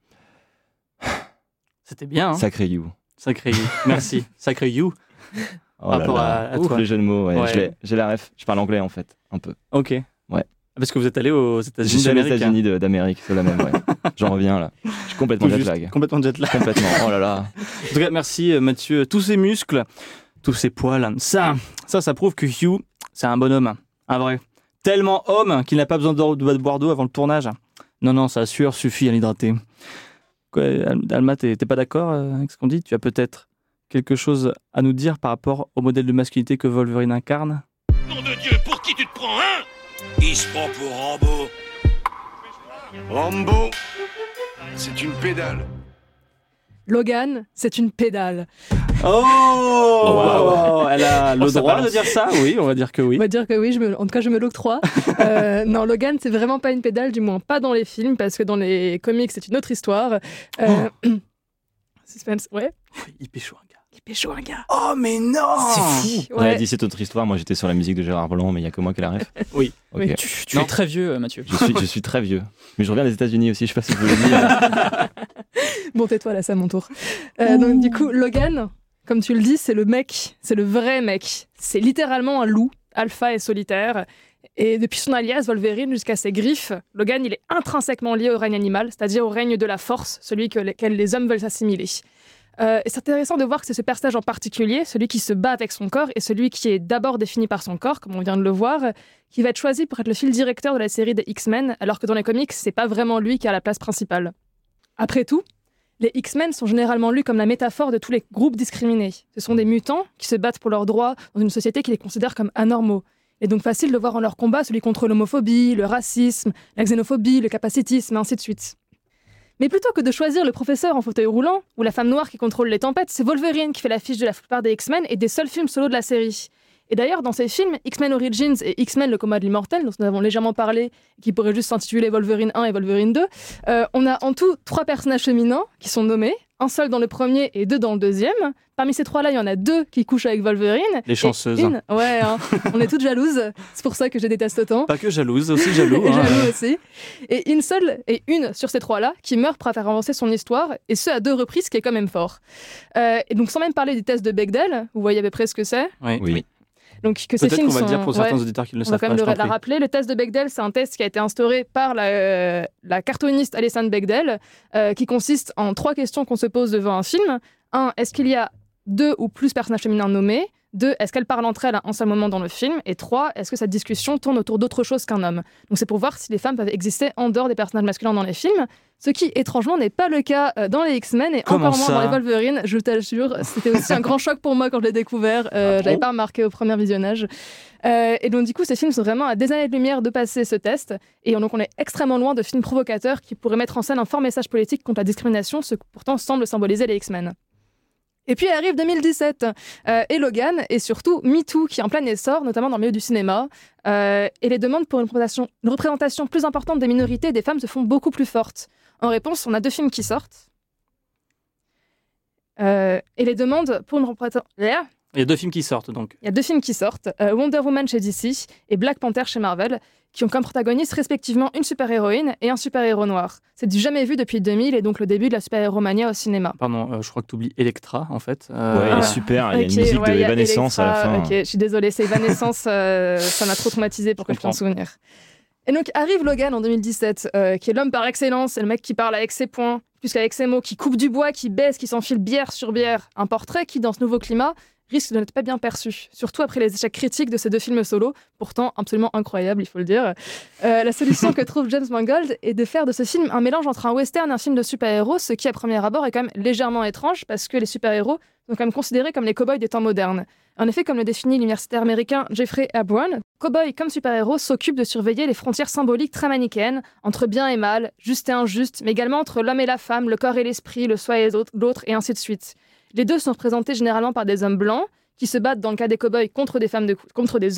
C'était bien, hein Sacré You. Sacré You. Merci. Sacré You. Oh là Rapport là. à- toi. les jeux de mots, ouais, Ouais. j'ai la ref. Je parle anglais en fait, un peu. Ok. Ouais. Parce que vous êtes allé aux États-Unis d'Amérique. hein. États-Unis de- d'Amérique, c'est la même, ouais. J'en reviens là. Je suis complètement jet lag. Complètement jet lag. Complètement. Oh là là. En tout cas, merci euh, Mathieu. Tous ces muscles, tous ces poils, ça, ça, ça prouve que Hugh, c'est un bonhomme. Un vrai. Tellement homme qu'il n'a pas besoin de, boire d'eau avant le tournage. Non, non, ça sueur suffit à l'hydrater. Alma, t'es t'es pas d'accord euh, avec ce qu'on dit? Tu as peut-être quelque chose à nous dire par rapport au modèle de masculinité que Wolverine incarne? Nom de Dieu, pour qui tu te prends, hein? Il se prend pour Rambo. Rambo, c'est une pédale. Logan, c'est une pédale. Oh, wow. Elle a le Oh, ça droit de dire ça? Oui, on va dire que oui. On va dire que oui, je me- en tout cas, je me l'octroie. Euh, non, Logan, c'est vraiment pas une pédale, du moins pas dans les films, parce que dans les comics, c'est une autre histoire. Euh, Suspense, ouais. Il pécho un. Il pécho un gars. Oh, mais non C'est fou. On a Ouais. dit cette autre histoire. Moi, j'étais sur la musique de Gérard Blanc, mais il y a que moi qui la ref. Oui. Tu, es très vieux, euh, Mathieu. Je suis, je suis très vieux. Mais je reviens des États-Unis aussi. Je sais pas si vous le dire. Bon, tais-toi, là, c'est à mon tour. Euh, donc, du coup, Logan, comme tu le dis, c'est le mec, c'est le vrai mec. C'est littéralement un loup, alpha et solitaire. Et depuis son alias Wolverine jusqu'à ses griffes, Logan, il est intrinsèquement lié au règne animal, c'est-à-dire au règne de la force, celui que lequel les hommes veulent s'assimiler. Euh, et c'est intéressant de voir que c'est ce personnage en particulier, celui qui se bat avec son corps et celui qui est d'abord défini par son corps, comme on vient de le voir, qui va être choisi pour être le fil directeur de la série des X-Men, alors que dans les comics, c'est pas vraiment lui qui a la place principale. Après tout, les X-Men sont généralement lus comme la métaphore de tous les groupes discriminés. Ce sont des mutants qui se battent pour leurs droits dans une société qui les considère comme anormaux. Est donc facile de voir en leur combat celui contre l'homophobie, le racisme, la xénophobie, le capacitisme, et ainsi de suite. Mais plutôt que de choisir le professeur en fauteuil roulant ou la femme noire qui contrôle les tempêtes, c'est Wolverine qui fait l'affiche de la plupart des X-Men et des seuls films solo de la série. Et d'ailleurs, dans ces films, X-Men Origins et X-Men Le combat de l'immortel, dont nous avons légèrement parlé, qui pourraient juste s'intituler Wolverine 1 et Wolverine 2, euh, on a en tout trois personnages féminins qui sont nommés, un seul dans le premier et deux dans le deuxième. Parmi ces trois-là, il y en a deux qui couchent avec Wolverine. Les chanceuses. une- Ouais, hein. on est toutes jalouses. C'est pour ça que je les déteste autant. Pas que jalouse, aussi jaloux. Et hein. jaloux aussi. Et une seule et une sur ces trois-là qui meurt pour faire avancer son histoire, et ce à deux reprises, ce qui est quand même fort. Euh, et donc sans même parler du test de Bechdel, vous voyez à peu près ce que c'est. Oui. Oui. Donc que ces Peut-être films qu'on va sont- dire pour certains ouais. auditeurs qui ne le On va savent quand pas. même le, la rappeler. Le test de Bechdel, c'est un test qui a été instauré par la, euh, la cartooniste Alessandre Bechdel, euh, qui consiste en trois questions qu'on se pose devant un film. Un, est-ce qu'il y a deux ou plus personnages féminins nommés? Deux, est-ce qu'elles parlent entre elles à un seul moment dans le film? Et trois, est-ce que cette discussion tourne autour d'autre chose qu'un homme? Donc c'est pour voir si les femmes peuvent exister en dehors des personnages masculins dans les films, ce qui étrangement n'est pas le cas euh, dans les X-Men et Comment encore moins dans les Wolverine, je t'assure. C'était aussi un grand choc pour moi quand je l'ai découvert. Euh, Ah J'avais pas remarqué au premier visionnage. Euh, et donc du coup, ces films sont vraiment à des années de lumière de passer ce test. Et donc on est extrêmement loin de films provocateurs qui pourraient mettre en scène un fort message politique contre la discrimination, ce que pourtant semble symboliser les X-Men. Et puis arrive 2017 euh, et Logan et surtout MeToo qui est en plein essor, notamment dans le milieu du cinéma. Euh, et les demandes pour une représentation, une représentation plus importante des minorités et des femmes se font beaucoup plus fortes. En réponse, on a deux films qui sortent. Euh, et les demandes pour une représentation... Il y a deux films qui sortent donc. Il y a deux films qui sortent, Wonder Woman chez DC et Black Panther chez Marvel, qui ont comme protagonistes respectivement une super-héroïne et un super-héros noir. C'est du jamais vu depuis 2000 et donc le début de la super-héros-mania au cinéma. Pardon, euh, je crois que tu oublies Electra en fait. Ouais, Euh, elle est Ah. super. Il y a une musique ouais, de Evanescence à la fin. Ok, je suis désolée, c'est Evanescence, euh, ça m'a trop traumatisé pour que je comprends. m'en souvenir. Et donc arrive Logan en 2017, euh, qui est l'homme par excellence, c'est le mec qui parle avec ses poings, plus qu'avec ses mots, qui coupe du bois, qui baisse, qui s'enfile bière sur bière. Un portrait qui, dans ce nouveau climat, risque de n'être pas bien perçu, surtout après les échecs critiques de ces deux films solo, pourtant absolument incroyables, il faut le dire. Euh, la solution que trouve James Mangold est de faire de ce film un mélange entre un western et un film de super-héros, ce qui à premier abord est quand même légèrement étrange parce que les super-héros sont quand même considérés comme les cow-boys des temps modernes. En effet, comme le définit l'universitaire américain Jeffrey Abraham, cow-boy comme super-héros s'occupent de surveiller les frontières symboliques très manichéennes entre bien et mal, juste et injuste, mais également entre l'homme et la femme, le corps et l'esprit, le soi et l'autre, et ainsi de suite. Les deux sont représentés généralement par des hommes blancs qui se battent dans le cas des cow-boys contre des,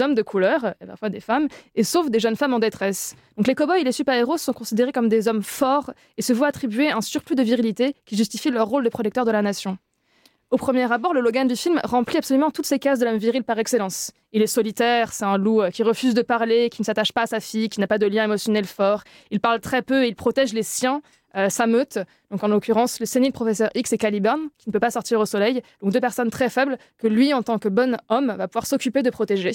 hommes de couleur, et parfois des femmes, et sauvent des jeunes femmes en détresse. Donc les cow-boys et les super-héros sont considérés comme des hommes forts et se voient attribuer un surplus de virilité qui justifie leur rôle de protecteur de la nation. Au premier abord, le Logan du film remplit absolument toutes ces cases de l'homme viril par excellence. Il est solitaire, c'est un loup euh, qui refuse de parler, qui ne s'attache pas à sa fille, qui n'a pas de lien émotionnel fort. Il parle très peu et il protège les siens, euh, sa meute. Donc en l'occurrence, le sénile professeur X et Caliban, qui ne peut pas sortir au soleil. Donc deux personnes très faibles que lui, en tant que bon homme, va pouvoir s'occuper de protéger.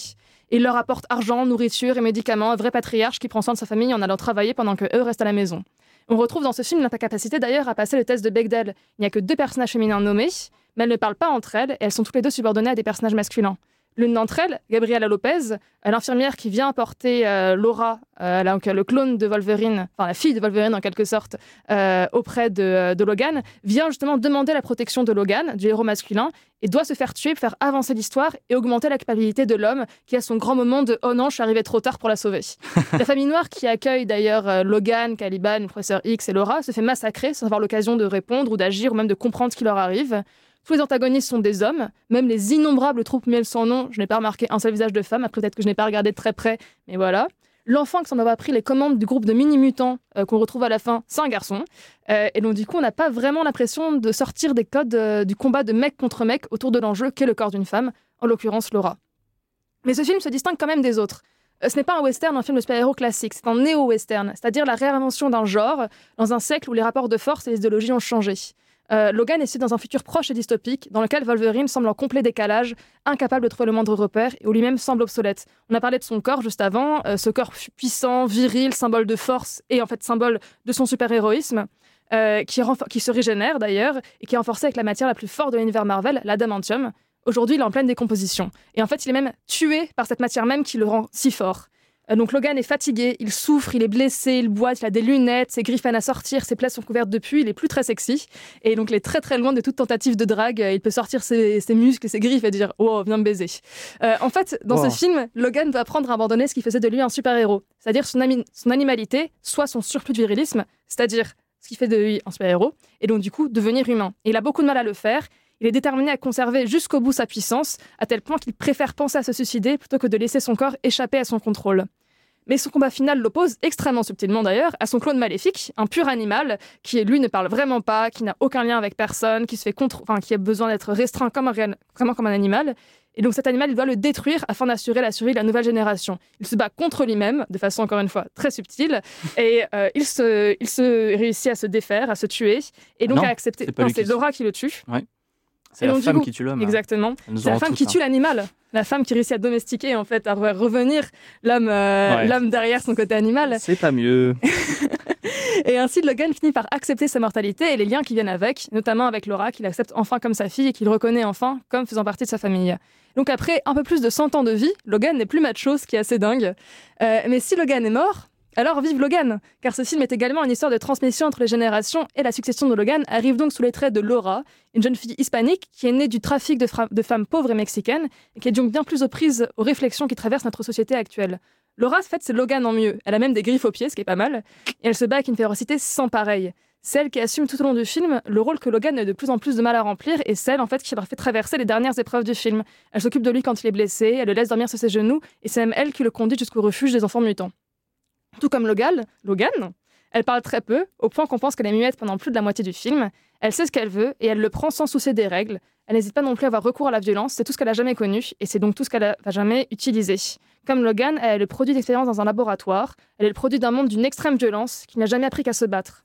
Il leur apporte argent, nourriture et médicaments, un vrai patriarche qui prend soin de sa famille en allant travailler pendant que eux restent à la maison. On retrouve dans ce film l'incapacité d'ailleurs à passer le test de Bechdel. Il n'y a que deux personnages féminins nommés, mais elles ne parlent pas entre elles et elles sont toutes les deux subordonnées à des personnages masculins. L'une d'entre elles, Gabriela Lopez, euh, l'infirmière qui vient apporter euh, Laura, euh, le clone de Wolverine, enfin la fille de Wolverine en quelque sorte, auprès de, Logan, vient justement demander la protection de Logan, du héros masculin, et doit se faire tuer pour faire avancer l'histoire et augmenter la culpabilité de l'homme qui a son grand moment de Oh non, je suis arrivé trop tard pour la sauver. la famille noire qui accueille d'ailleurs Logan, Caliban, le professeur X et Laura se fait massacrer sans avoir l'occasion de répondre ou d'agir ou même de comprendre ce qui leur arrive. Tous les antagonistes sont des hommes, même les innombrables troupes miel sans nom. Je n'ai pas remarqué un seul visage de femme, après peut-être que je n'ai pas regardé de très près, mais voilà. L'enfant qui s'en a pris les commandes du groupe de mini-mutants euh, qu'on retrouve à la fin, c'est un garçon. Euh, et donc, du coup, on n'a pas vraiment l'impression de sortir des codes euh, du combat de mec contre mec autour de l'enjeu qu'est le corps d'une femme, en l'occurrence Laura. Mais ce film se distingue quand même des autres. Ce n'est pas un western, un film de super-héros classique, c'est un néo-western, c'est-à-dire la réinvention d'un genre dans un siècle où les rapports de force et les idéologies ont changé. Euh, Logan est situé dans un futur proche et dystopique, dans lequel Wolverine semble en complet décalage, incapable de trouver le moindre repère, et où lui-même semble obsolète. On a parlé de son corps juste avant, euh, ce corps puissant, viril, symbole de force, et en fait symbole de son super-héroïsme, euh, qui, se régénère d'ailleurs, et qui est renforcé avec la matière la plus forte de l'univers Marvel, l'adamantium. Aujourd'hui, il est en pleine décomposition. Et en fait, il est même tué par cette matière même qui le rend si fort. Euh, donc Logan est fatigué, il souffre, il est blessé, il boite, il a des lunettes, ses griffes à sortir, ses plaies sont couvertes de puits, il est plus très sexy. Et donc il est très très loin de toute tentative de drague. Il peut sortir ses, ses muscles et ses griffes et dire Oh, viens me baiser. Euh, en fait, dans Wow. ce film, Logan va apprendre à abandonner ce qui faisait de lui un super-héros, c'est-à-dire son, son animalité, soit son surplus de virilisme, c'est-à-dire ce qui fait de lui un super-héros, et donc du coup devenir humain. Et il a beaucoup de mal à le faire. Il est déterminé à conserver jusqu'au bout sa puissance, à tel point qu'il préfère penser à se suicider plutôt que de laisser son corps échapper à son contrôle. Mais son combat final l'oppose, extrêmement subtilement d'ailleurs, à son clone maléfique, un pur animal, qui lui ne parle vraiment pas, qui n'a aucun lien avec personne, qui se fait contre, enfin, qui a besoin d'être restreint comme un vraiment comme un animal. Et donc cet animal, il doit le détruire afin d'assurer la survie de la nouvelle génération. Il se bat contre lui-même, de façon encore une fois très subtile, et euh, il, se, il se réussit à se défaire, à se tuer, et donc non, à accepter. c'est qui Laura qui le tue. C'est la femme coup, qui tue l'homme. hein. Exactement. C'est la femme tous, qui hein. tue l'animal. La femme qui réussit à domestiquer, en fait, à re- revenir l'homme euh, Ouais. l'homme derrière son côté animal. C'est pas mieux. Et ainsi, Logan finit par accepter sa mortalité et les liens qui viennent avec, notamment avec Laura, qu'il accepte enfin comme sa fille et qu'il reconnaît enfin comme faisant partie de sa famille. Donc après un peu plus de 100 ans de vie, Logan n'est plus macho, ce qui est assez dingue. Euh, mais si Logan est mort, alors vive Logan Car ce film est également une histoire de transmission entre les générations et la succession de Logan arrive donc sous les traits de Laura, une jeune fille hispanique qui est née du trafic de, femmes pauvres et mexicaines et qui est donc bien plus aux prises aux réflexions qui traversent notre société actuelle. Laura, en fait, c'est Logan en mieux. Elle a même des griffes aux pieds, ce qui est pas mal. Et elle se bat avec une férocité sans pareil. Celle qui assume tout au long du film le rôle que Logan a de plus en plus de mal à remplir et celle en fait qui leur fait traverser les dernières épreuves du film. Elle s'occupe de lui quand il est blessé, elle le laisse dormir sur ses genoux et c'est même elle qui le conduit jusqu'au refuge des enfants mutants. Tout comme Logan, Logan, elle parle très peu, au point qu'on pense qu'elle est muette pendant plus de la moitié du film. Elle sait ce qu'elle veut et elle le prend sans soucier des règles. Elle n'hésite pas non plus à avoir recours à la violence, c'est tout ce qu'elle a jamais connu et c'est donc tout ce qu'elle va jamais utiliser. Comme Logan, elle est le produit d'expérience dans un laboratoire, elle est le produit d'un monde d'une extrême violence qui n'a jamais appris qu'à se battre.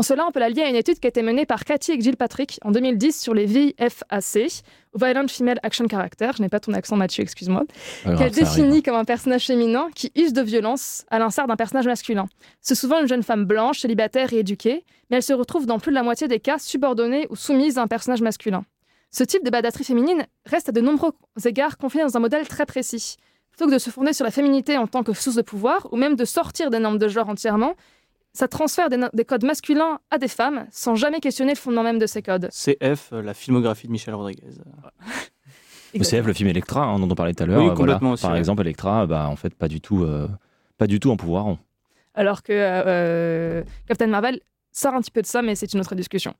En cela, on peut la lier à une étude qui a été menée par Cathy et Jill Patrick en 2010 sur les VFAC, Violent Female Action Character, je n'ai pas ton accent Mathieu, excuse-moi, qu'elle arrive. définit comme un personnage féminin qui use de violence à l'instar d'un personnage masculin. C'est souvent une jeune femme blanche, célibataire et éduquée, mais elle se retrouve dans plus de la moitié des cas subordonnée ou soumise à un personnage masculin. Ce type de badasserie féminine reste à de nombreux égards confiné dans un modèle très précis. Plutôt que de se fonder sur la féminité en tant que source de pouvoir, ou même de sortir des normes de genre entièrement, ça transfère des, codes masculins à des femmes sans jamais questionner le fondement même de ces codes. CF, euh, la filmographie de Michel Rodriguez. CF, le film Electra, hein, dont on parlait tout à l'heure. Oui, voilà. complètement aussi, Par ouais. exemple, Electra, bah, en fait, pas du tout, euh, pas du tout en pouvoir. alors que euh, Captain Marvel sort un petit peu de ça, mais c'est une autre discussion.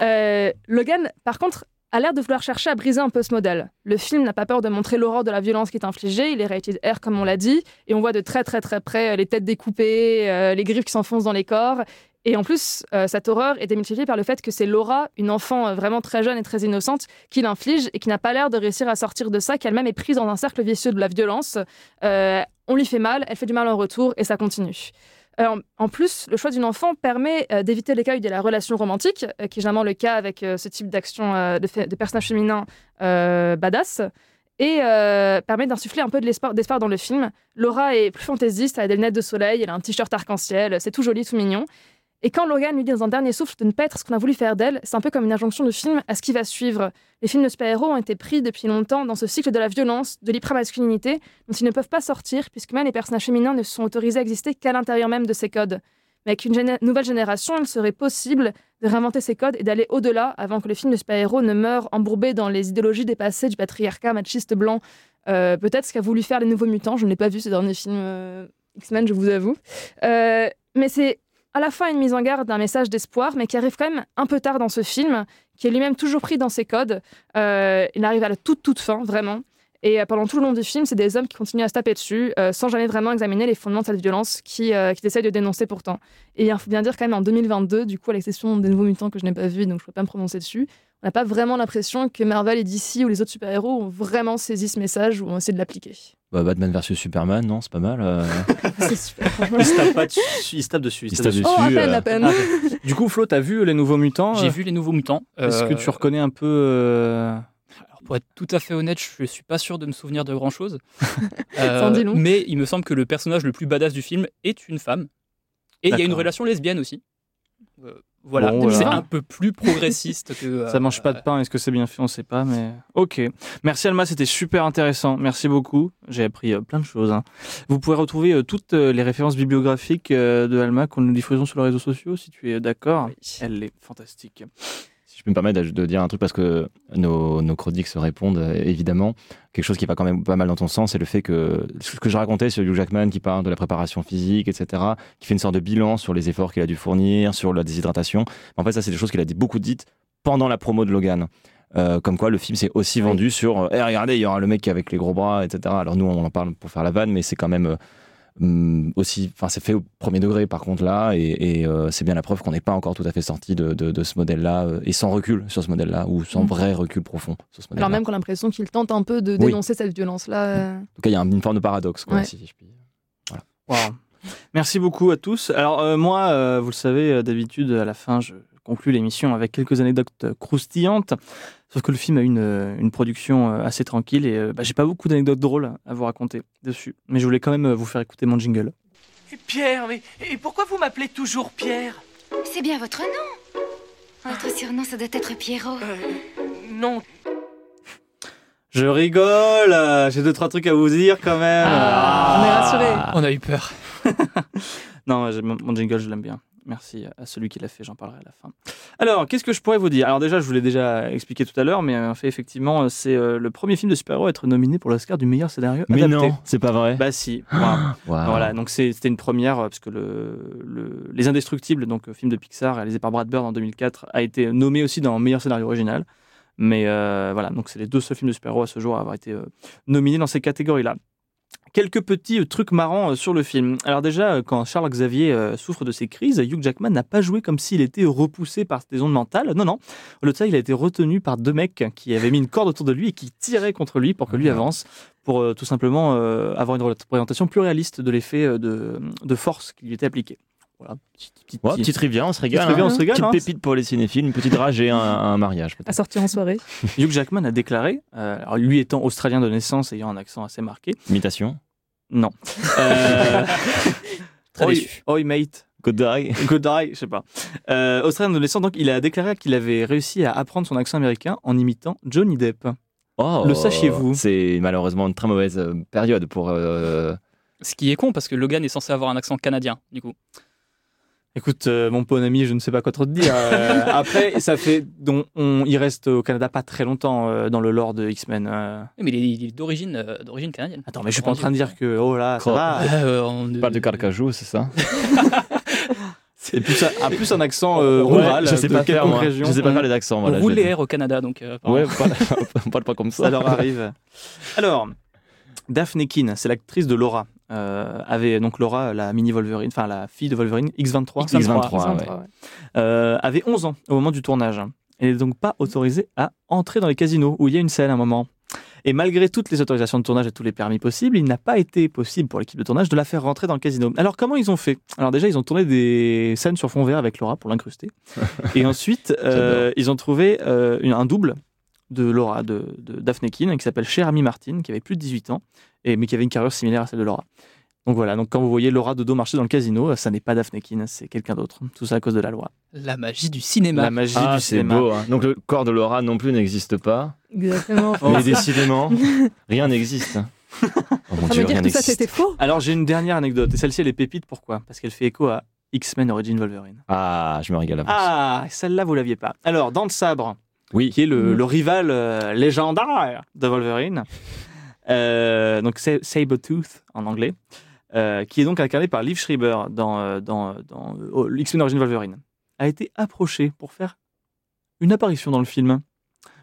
Euh, Logan, par contre, a l'air de vouloir chercher à briser un peu ce modèle. Le film n'a pas peur de montrer l'horreur de la violence qui est infligée, il est rated R comme on l'a dit, et on voit de très très très près euh, les têtes découpées, euh, les griffes qui s'enfoncent dans les corps. Et en plus, euh, cette horreur est démultipliée par le fait que c'est Laura, une enfant vraiment très jeune et très innocente, qui l'inflige et qui n'a pas l'air de réussir à sortir de ça, qu'elle-même est prise dans un cercle vicieux de la violence. On lui fait mal, elle fait du mal en retour et ça continue. Euh, en- plus, le choix d'une enfant permet euh, d'éviter l'écueil de la relation romantique, euh, qui est généralement le cas avec ce type d'action de, de personnages féminins badass, et permet d'insuffler un peu d'espoir dans le film. Laura est plus fantaisiste, elle a des lunettes de soleil, elle a un t-shirt arc-en-ciel, c'est tout joli, tout mignon. Et quand Logan lui dit dans un dernier souffle de ne pas être ce qu'on a voulu faire d'elle, c'est un peu comme une injonction du film à ce qui va suivre. Les films de super-héros ont été pris depuis longtemps dans ce cycle de la violence, de l'hyper-masculinité, dont ils ne peuvent pas sortir, puisque même les personnages féminins ne sont autorisés à exister qu'à l'intérieur même de ces codes. Mais avec une nouvelle génération, il serait possible de réinventer ces codes et d'aller au-delà avant que le film de super-héros ne meure embourbé dans les idéologies dépassées du patriarcat machiste blanc. Euh, Peut-être ce qu'a voulu faire les nouveaux mutants, je n'ai pas vu ces derniers films euh, X-Men, je vous avoue. Euh, mais c'est à la fois une mise en garde d'un message d'espoir, mais qui arrive quand même un peu tard dans ce film, qui est lui-même toujours pris dans ses codes. Euh, il arrive à la toute toute fin, vraiment. Et euh, pendant tout le long du film, c'est des hommes qui continuent à se taper dessus, euh, sans jamais vraiment examiner les fondements de cette violence qui, euh, qui essayent de dénoncer pourtant. Et il faut bien dire quand même en 2022, du coup, à l'exception des nouveaux mutants que je n'ai pas vus, donc je ne peux pas me prononcer dessus, on n'a pas vraiment l'impression que Marvel et DC ou les autres super-héros ont vraiment saisi ce message ou ont essayé de l'appliquer. Bah, Batman versus Superman, non, c'est pas mal. euh. c'est super. Il se tape pas dessus, il se tape dessus. Il se tape dessus. Oh, à peine, euh, à peine. Ah, du coup, Flo, t'as vu les nouveaux mutants J'ai euh, vu les nouveaux mutants. Est-ce que tu reconnais un peu euh, pour être tout à fait honnête, je suis pas sûr de me souvenir de grand chose. Ça en dit long. mais il me semble que le personnage le plus badass du film est une femme. Et il y a une relation lesbienne aussi. Euh, voilà, Bon, c'est voilà. un peu plus progressiste que. Ça mange pas de pain, est-ce que c'est bien fait? On sait pas, mais ok. Merci Alma, c'était super intéressant. Merci beaucoup. J'ai appris euh, plein de choses. hein. Vous pouvez retrouver euh, toutes euh, les références bibliographiques euh, de Alma qu'on nous diffusons sur les réseaux sociaux, si tu es d'accord. Elle est fantastique. Si je peux me permettre de- dire un truc parce que nos, nos chroniques se répondent euh, évidemment. Quelque chose qui va quand même pas mal dans ton sens, c'est le fait que ce que je racontais sur Hugh Jackman qui parle de la préparation physique, etc., qui fait une sorte de bilan sur les efforts qu'il a dû fournir, sur la déshydratation. En fait, ça, c'est des choses qu'il a dit beaucoup dites pendant la promo de Logan. Euh, comme quoi le film s'est aussi vendu sur euh, Eh, regardez il y aura le mec avec les gros bras etc alors nous on en parle pour faire la vanne mais c'est quand même hum, aussi enfin c'est fait au premier degré par contre là et, et, euh, c'est bien la preuve qu'on n'est pas encore tout à fait sorti de, de- de ce modèle là et sans recul sur ce modèle là ou sans Mm. vrai recul profond sur ce modèle là Alors même qu'on a l'impression qu'il tente un peu de Oui. dénoncer cette violence-là. euh. en tout cas il y a une forme de paradoxe quoi, Ouais. si je puis Wow. Merci beaucoup à tous. Alors euh, moi, euh, vous le savez, euh, d'habitude, à la fin, je conclus l'émission avec quelques anecdotes euh, croustillantes. Sauf que le film a une, euh, une production euh, assez tranquille et euh, bah, j'ai pas beaucoup d'anecdotes drôles à vous raconter dessus. Mais je voulais quand même vous faire écouter mon jingle. Pierre, mais et pourquoi vous m'appelez toujours Pierre? C'est bien votre nom. Votre surnom, ça doit être Pierrot. Non. Je rigole, j'ai deux trois trucs à vous dire quand même. On est rassurés. On a eu peur. Non, mon jingle, je l'aime bien. Merci à celui qui l'a fait, j'en parlerai à la fin. Alors, qu'est-ce que je pourrais vous dire? Alors déjà, je vous l'ai déjà expliqué tout à l'heure, mais en fait, effectivement, c'est euh, le premier film de super-héros à être nominé pour l'Oscar du meilleur scénario Mais adapté. non, c'est pas vrai. Bah si. Voilà. Donc c'était une première, euh, parce que le, le- Les Indestructibles, donc euh, film de Pixar réalisé par Brad Bird en 2004, a été nommé aussi dans meilleur scénario original. Mais euh, voilà, donc c'est les deux seuls films de super-héros à ce jour à avoir été euh, nominés dans ces catégories-là. Quelques petits euh, trucs marrants euh, sur le film. Alors déjà, euh, quand Charles Xavier souffre de ses crises, Hugh Jackman n'a pas joué comme s'il était repoussé par des ondes mentales. Non, non. Au lieu de ça, il a été retenu par deux mecs qui avaient mis une corde autour de lui et qui tiraient contre lui pour que lui avance, pour euh, tout simplement euh, avoir une représentation plus réaliste de l'effet de, de force qui lui était appliqué. Voilà, petit, petit, Ouais, petit- petite trivia, on se régale. trivia, hein. on se régale, Petite hein. pépite pour les cinéphiles, une petite drage et un, un mariage. À sortir en soirée. Hugh Jackman a déclaré, euh, alors lui étant australien de naissance, ayant un accent assez marqué, Imitation. non. Euh, Très oi, déçu. oi, mate. Good day. Good eye, je sais pas. Euh, australien de naissance, donc il a déclaré qu'il avait réussi à apprendre son accent américain en imitant Johnny Depp. Oh, Le sachiez-vous C'est malheureusement une très mauvaise période pour. euh, Ce qui est con parce que Logan est censé avoir un accent canadien, du coup. Écoute, euh, mon bon ami, je ne sais pas quoi trop te dire. Euh, après, ça fait, donc, on, il reste au Canada pas très longtemps euh, dans le lore de X-Men. euh. Oui, Mais il est, il est d'origine euh, d'origine canadienne. Attends, mais je suis pas en train de dire que, oh là, ça va. Euh, on- Tu parles de Carcajou, c'est ça C'est plus, un, un- plus un accent euh, rural. Ouais, Je sais de pas faire, moi. région. Je sais pas faire les accents. on Voilà, roule je- les airs au Canada, donc. euh. Ouais, parle, on parle pas comme ça. Ça leur arrive. Alors, Daphne Keane, c'est l'actrice de Laura. Euh, avait donc Laura, la mini Wolverine, enfin la fille de Wolverine, X23, X23, ouais. euh, avait 11 ans au moment du tournage. Elle n'est donc pas autorisée à entrer dans les casinos où il y a une scène à un moment. Et malgré toutes les autorisations de tournage et tous les permis possibles, il n'a pas été possible pour l'équipe de tournage de la faire rentrer dans le casino. Alors comment ils ont fait? Alors déjà, ils ont tourné des scènes sur fond vert avec Laura pour l'incruster. et ensuite, euh, ils ont trouvé euh, un double de Laura, de, de Daphne Keane, qui s'appelle Cher Ami Martin, qui avait plus de 18 ans, et, mais qui avait une carrure similaire à celle de Laura. Donc voilà, donc quand vous voyez Laura de dos marcher dans le casino, ça n'est pas Daphne Keane, c'est quelqu'un d'autre. Tout ça à cause de la loi. La magie du cinéma. La magie Ah, du cinéma. beau. hein. Donc le corps de Laura non plus n'existe pas. Exactement. Mais décidément, rien n'existe. Oh mon Ça dieu, veut dire rien que tout ça, n'existe. c'était faux Alors j'ai une dernière anecdote, et celle-ci elle est pépite, pourquoi? Parce qu'elle fait écho à X-Men Origin Wolverine. Ah, je me régale à Ah, celle-là vous l'aviez pas. Alors, dans le sabre, Oui. qui est le, Mm. le rival euh, légendaire de Wolverine, euh, donc Sabretooth en anglais, euh, qui est donc incarné par Liv Schreiber dans, euh, dans, dans oh, X-Men Origin Wolverine, a été approché pour faire une apparition dans le film.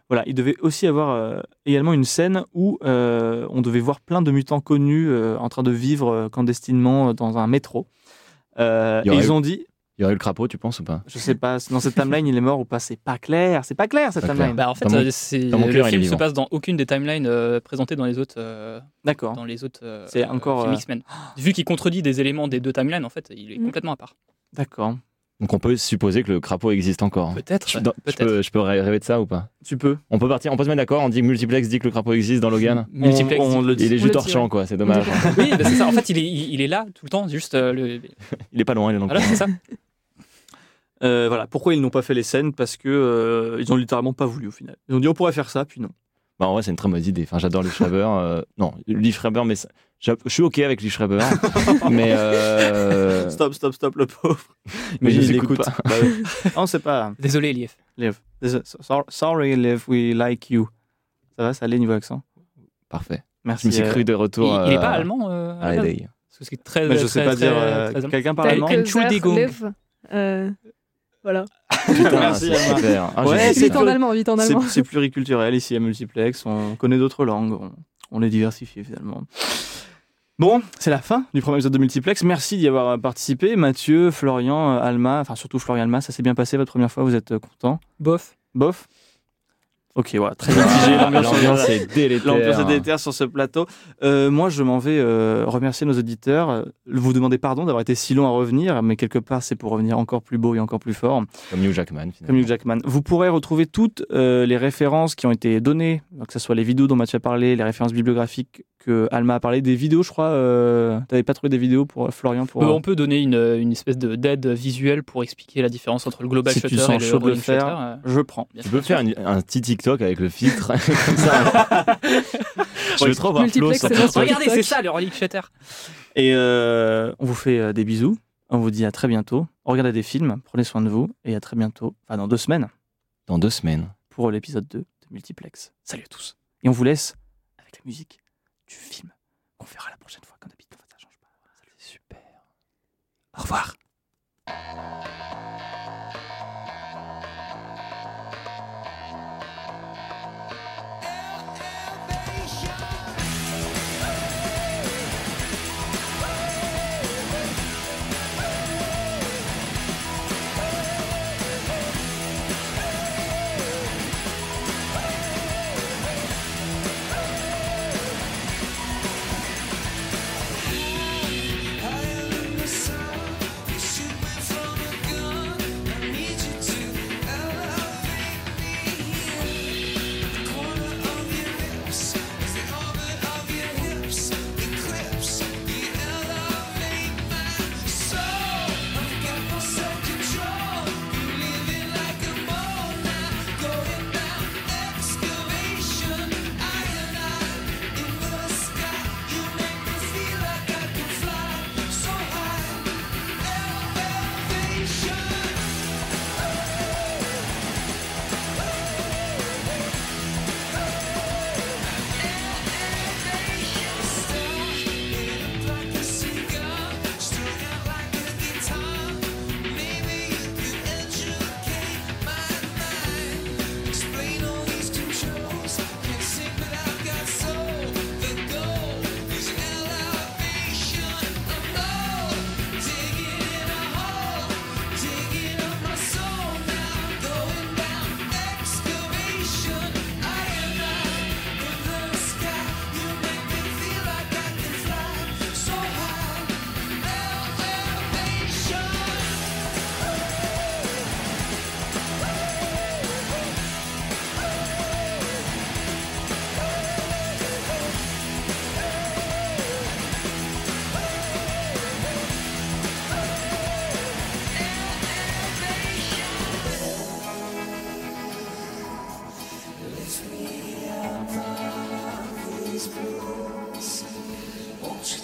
Voilà, il devait aussi avoir également une scène où on devait voir plein de mutants connus en train de vivre clandestinement dans un métro. Euh, et ils eu- ont dit, Il y aurait eu le crapaud, tu penses ou pas je sais pas, dans cette timeline il est mort ou pas, c'est pas clair, c'est pas clair cette Pas clair. timeline. Bah, en fait, mon- euh, c'est- le cœur, film se passe dans aucune des timelines euh, présentées dans les autres, euh, D'accord. dans les autres euh, C'est encore, euh, X-Men. Vu qu'il contredit des éléments des deux timelines, en fait, il est Mm. complètement à part. D'accord. Donc on peut supposer que le crapaud existe encore. Peut-être. Je, dans- je Peut-être. peux, je peux rê- rêver de ça ou pas Tu peux. On peut partir, on peut se mettre d'accord. On dit que multiplex dit que le crapaud existe dans Logan. Multiplex. On, on le dit. Il est juste ouais. quoi. C'est dommage. Oui, bah, c'est ça. En fait, il est, il, il est là tout le temps, juste euh, le. il est pas loin, il est dans le Voilà, c'est ça. Euh, voilà. Pourquoi ils n'ont pas fait les scènes? Parce que euh, ils ont littéralement pas voulu au final. Ils ont dit on pourrait faire ça, puis non. Bah, en vrai, c'est une très mauvaise idée. Enfin, j'adore Lee Schreiber. euh, non, Lee Schreiber, mais ça- je suis ok avec Lee Schreiber. mais euh, Stop, stop, stop, le pauvre. mais je l'écoute écoute. pas. Bah non, c'est pas. Désolé, Lief. Liv. Sorry, Liv, we like you. Ça va, ça allait niveau accent? Parfait. Merci. Je me suis cru de Il, retour. il est euh, pas allemand euh, à la. Parce que c'est très. mais je sais très, pas très, dire. euh. Quelqu'un parle allemand? Entschuldigung. Voilà. Putain, Merci, c'est Emma. super. Ah, Ouais, c'est Vite en allemand, vite en C'est allemand. c'est pluriculturel ici à Multiplex. On connaît d'autres langues. On, on est diversifié finalement. Bon, c'est la fin du premier épisode de Multiplex. Merci d'y avoir participé. Mathieu, Florian, Alma, enfin surtout Florian Alma, ça s'est bien passé votre première fois. Vous êtes content Bof. Bof? Ok, ouais, très mitigé. L'ambiance est délétère. L'ambiance est délétère sur ce plateau. Euh, moi, je m'en vais euh, remercier nos auditeurs. Vous demander pardon d'avoir été si long à revenir, mais quelque part, c'est pour revenir encore plus beau et encore plus fort. Comme Hugh Jackman, finalement. Comme Hugh Jackman. Vous pourrez retrouver toutes euh, les références qui ont été données, que ce soit les vidéos dont Mathieu a parlé, les références bibliographiques que Alma a parlé, des vidéos, je crois. Euh, T'avais pas trouvé des vidéos pour Florian pour, Euh, on peut donner une, une espèce de- d'aide visuelle pour expliquer la différence entre le global Si shutter tu sens et le chaud de le rolling faire, shutter, euh, je prends. bien Tu peux faire une- un petit TikTok avec le filtre. comme ça. Je veux trop voir Flo sur TikTok. Regardez, c'est ça le rolling shutter. Et euh, on vous fait euh, des bisous. On vous dit à très bientôt. Regardez des films, prenez soin de vous et à très bientôt, enfin dans deux semaines, Dans deux semaines. pour l'épisode 2 de Multiplex. Salut à tous. Et on vous laisse avec la musique du film qu'on fera la prochaine fois comme d'habitude. Ça change pas. C'est super. Au revoir.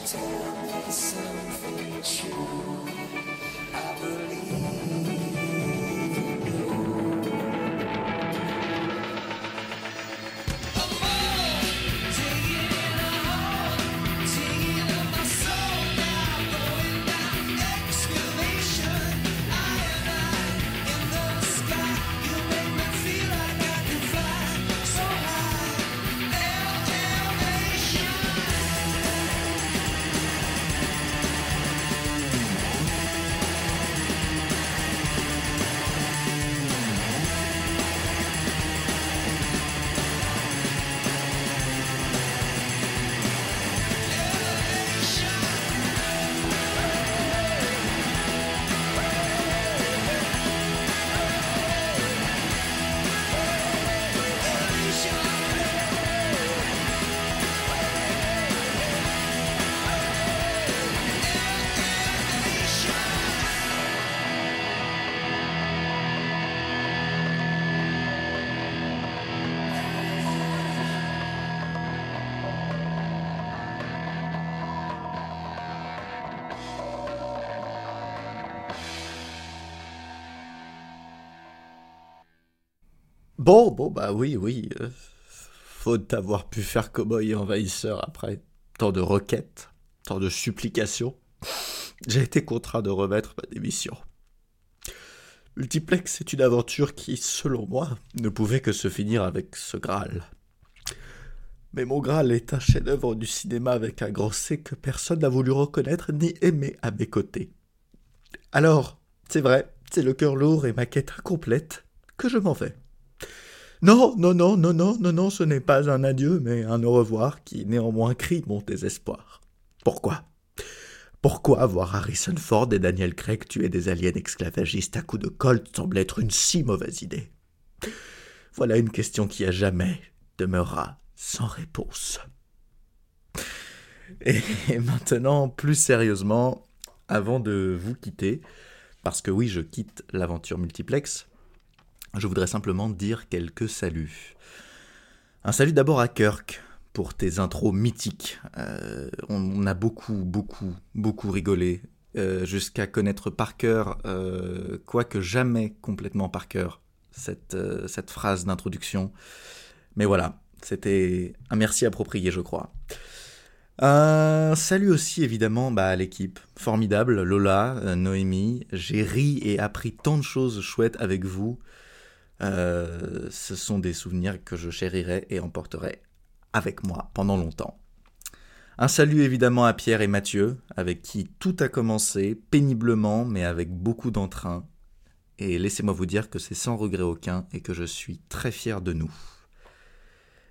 Tell me something true. Bon, bon, bah oui, oui. euh, d'avoir pu faire cowboy et envahisseur après tant de requêtes, tant de supplications, j'ai été contraint de remettre ma démission. Multiplex est une aventure qui, selon moi, ne pouvait que se finir avec ce Graal. Mais mon Graal est un chef-d'œuvre du cinéma avec un gros C que personne n'a voulu reconnaître ni aimer à mes côtés. Alors, c'est vrai, c'est le cœur lourd et ma quête incomplète que je m'en vais. Non, non, non, non, non, non, non, ce n'est pas un adieu, mais un au revoir qui néanmoins crie mon désespoir. Pourquoi? Pourquoi voir Harrison Ford et Daniel Craig tuer des aliens esclavagistes à coups de colt semble être une si mauvaise idée? Voilà une question qui à jamais demeurera sans réponse. Et maintenant, plus sérieusement, avant de vous quitter, parce que oui, je quitte l'aventure multiplex, je voudrais simplement dire quelques saluts. Un salut d'abord à Kirk pour tes intros mythiques. Euh, on, a beaucoup, beaucoup, beaucoup rigolé euh, jusqu'à connaître par cœur, euh, quoique jamais complètement par cœur, cette, phrase d'introduction. Mais voilà, c'était un merci approprié, je crois. Un salut aussi évidemment bah, à l'équipe. Formidable, Lola, Noémie. J'ai ri et appris tant de choses chouettes avec vous. Euh, ce sont des souvenirs que je chérirai et emporterai avec moi pendant longtemps. Un salut évidemment à Pierre et Mathieu, avec qui tout a commencé péniblement mais avec beaucoup d'entrain. Et laissez-moi vous dire que c'est sans regret aucun et que je suis très fier de nous.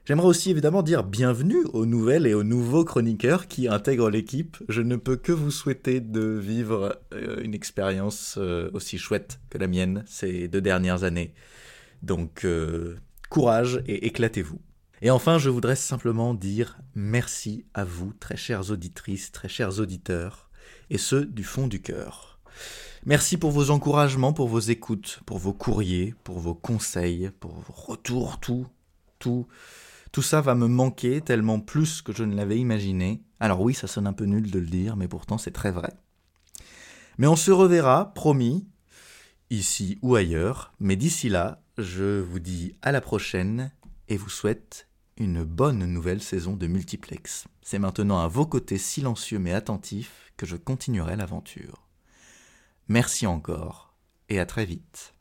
J'aimerais aussi évidemment dire bienvenue aux nouvelles et aux nouveaux chroniqueurs qui intègrent l'équipe. Je ne peux que vous souhaiter de vivre euh, une expérience euh, aussi chouette que la mienne ces deux dernières années. Donc euh, courage et éclatez-vous. Et enfin, je voudrais simplement dire merci à vous, très chères auditrices, très chers auditeurs, et ce, du fond du cœur. Merci pour vos encouragements, pour vos écoutes, pour vos courriers, pour vos conseils, pour vos retours, tout, tout. Tout ça va me manquer tellement plus que je ne l'avais imaginé. Alors oui, ça sonne un peu nul de le dire, mais pourtant c'est très vrai. Mais on se reverra, promis, ici ou ailleurs. Mais d'ici là, je vous dis à la prochaine et vous souhaite une bonne nouvelle saison de Multiplex. C'est maintenant à vos côtés silencieux mais attentifs que je continuerai l'aventure. Merci encore et à très vite.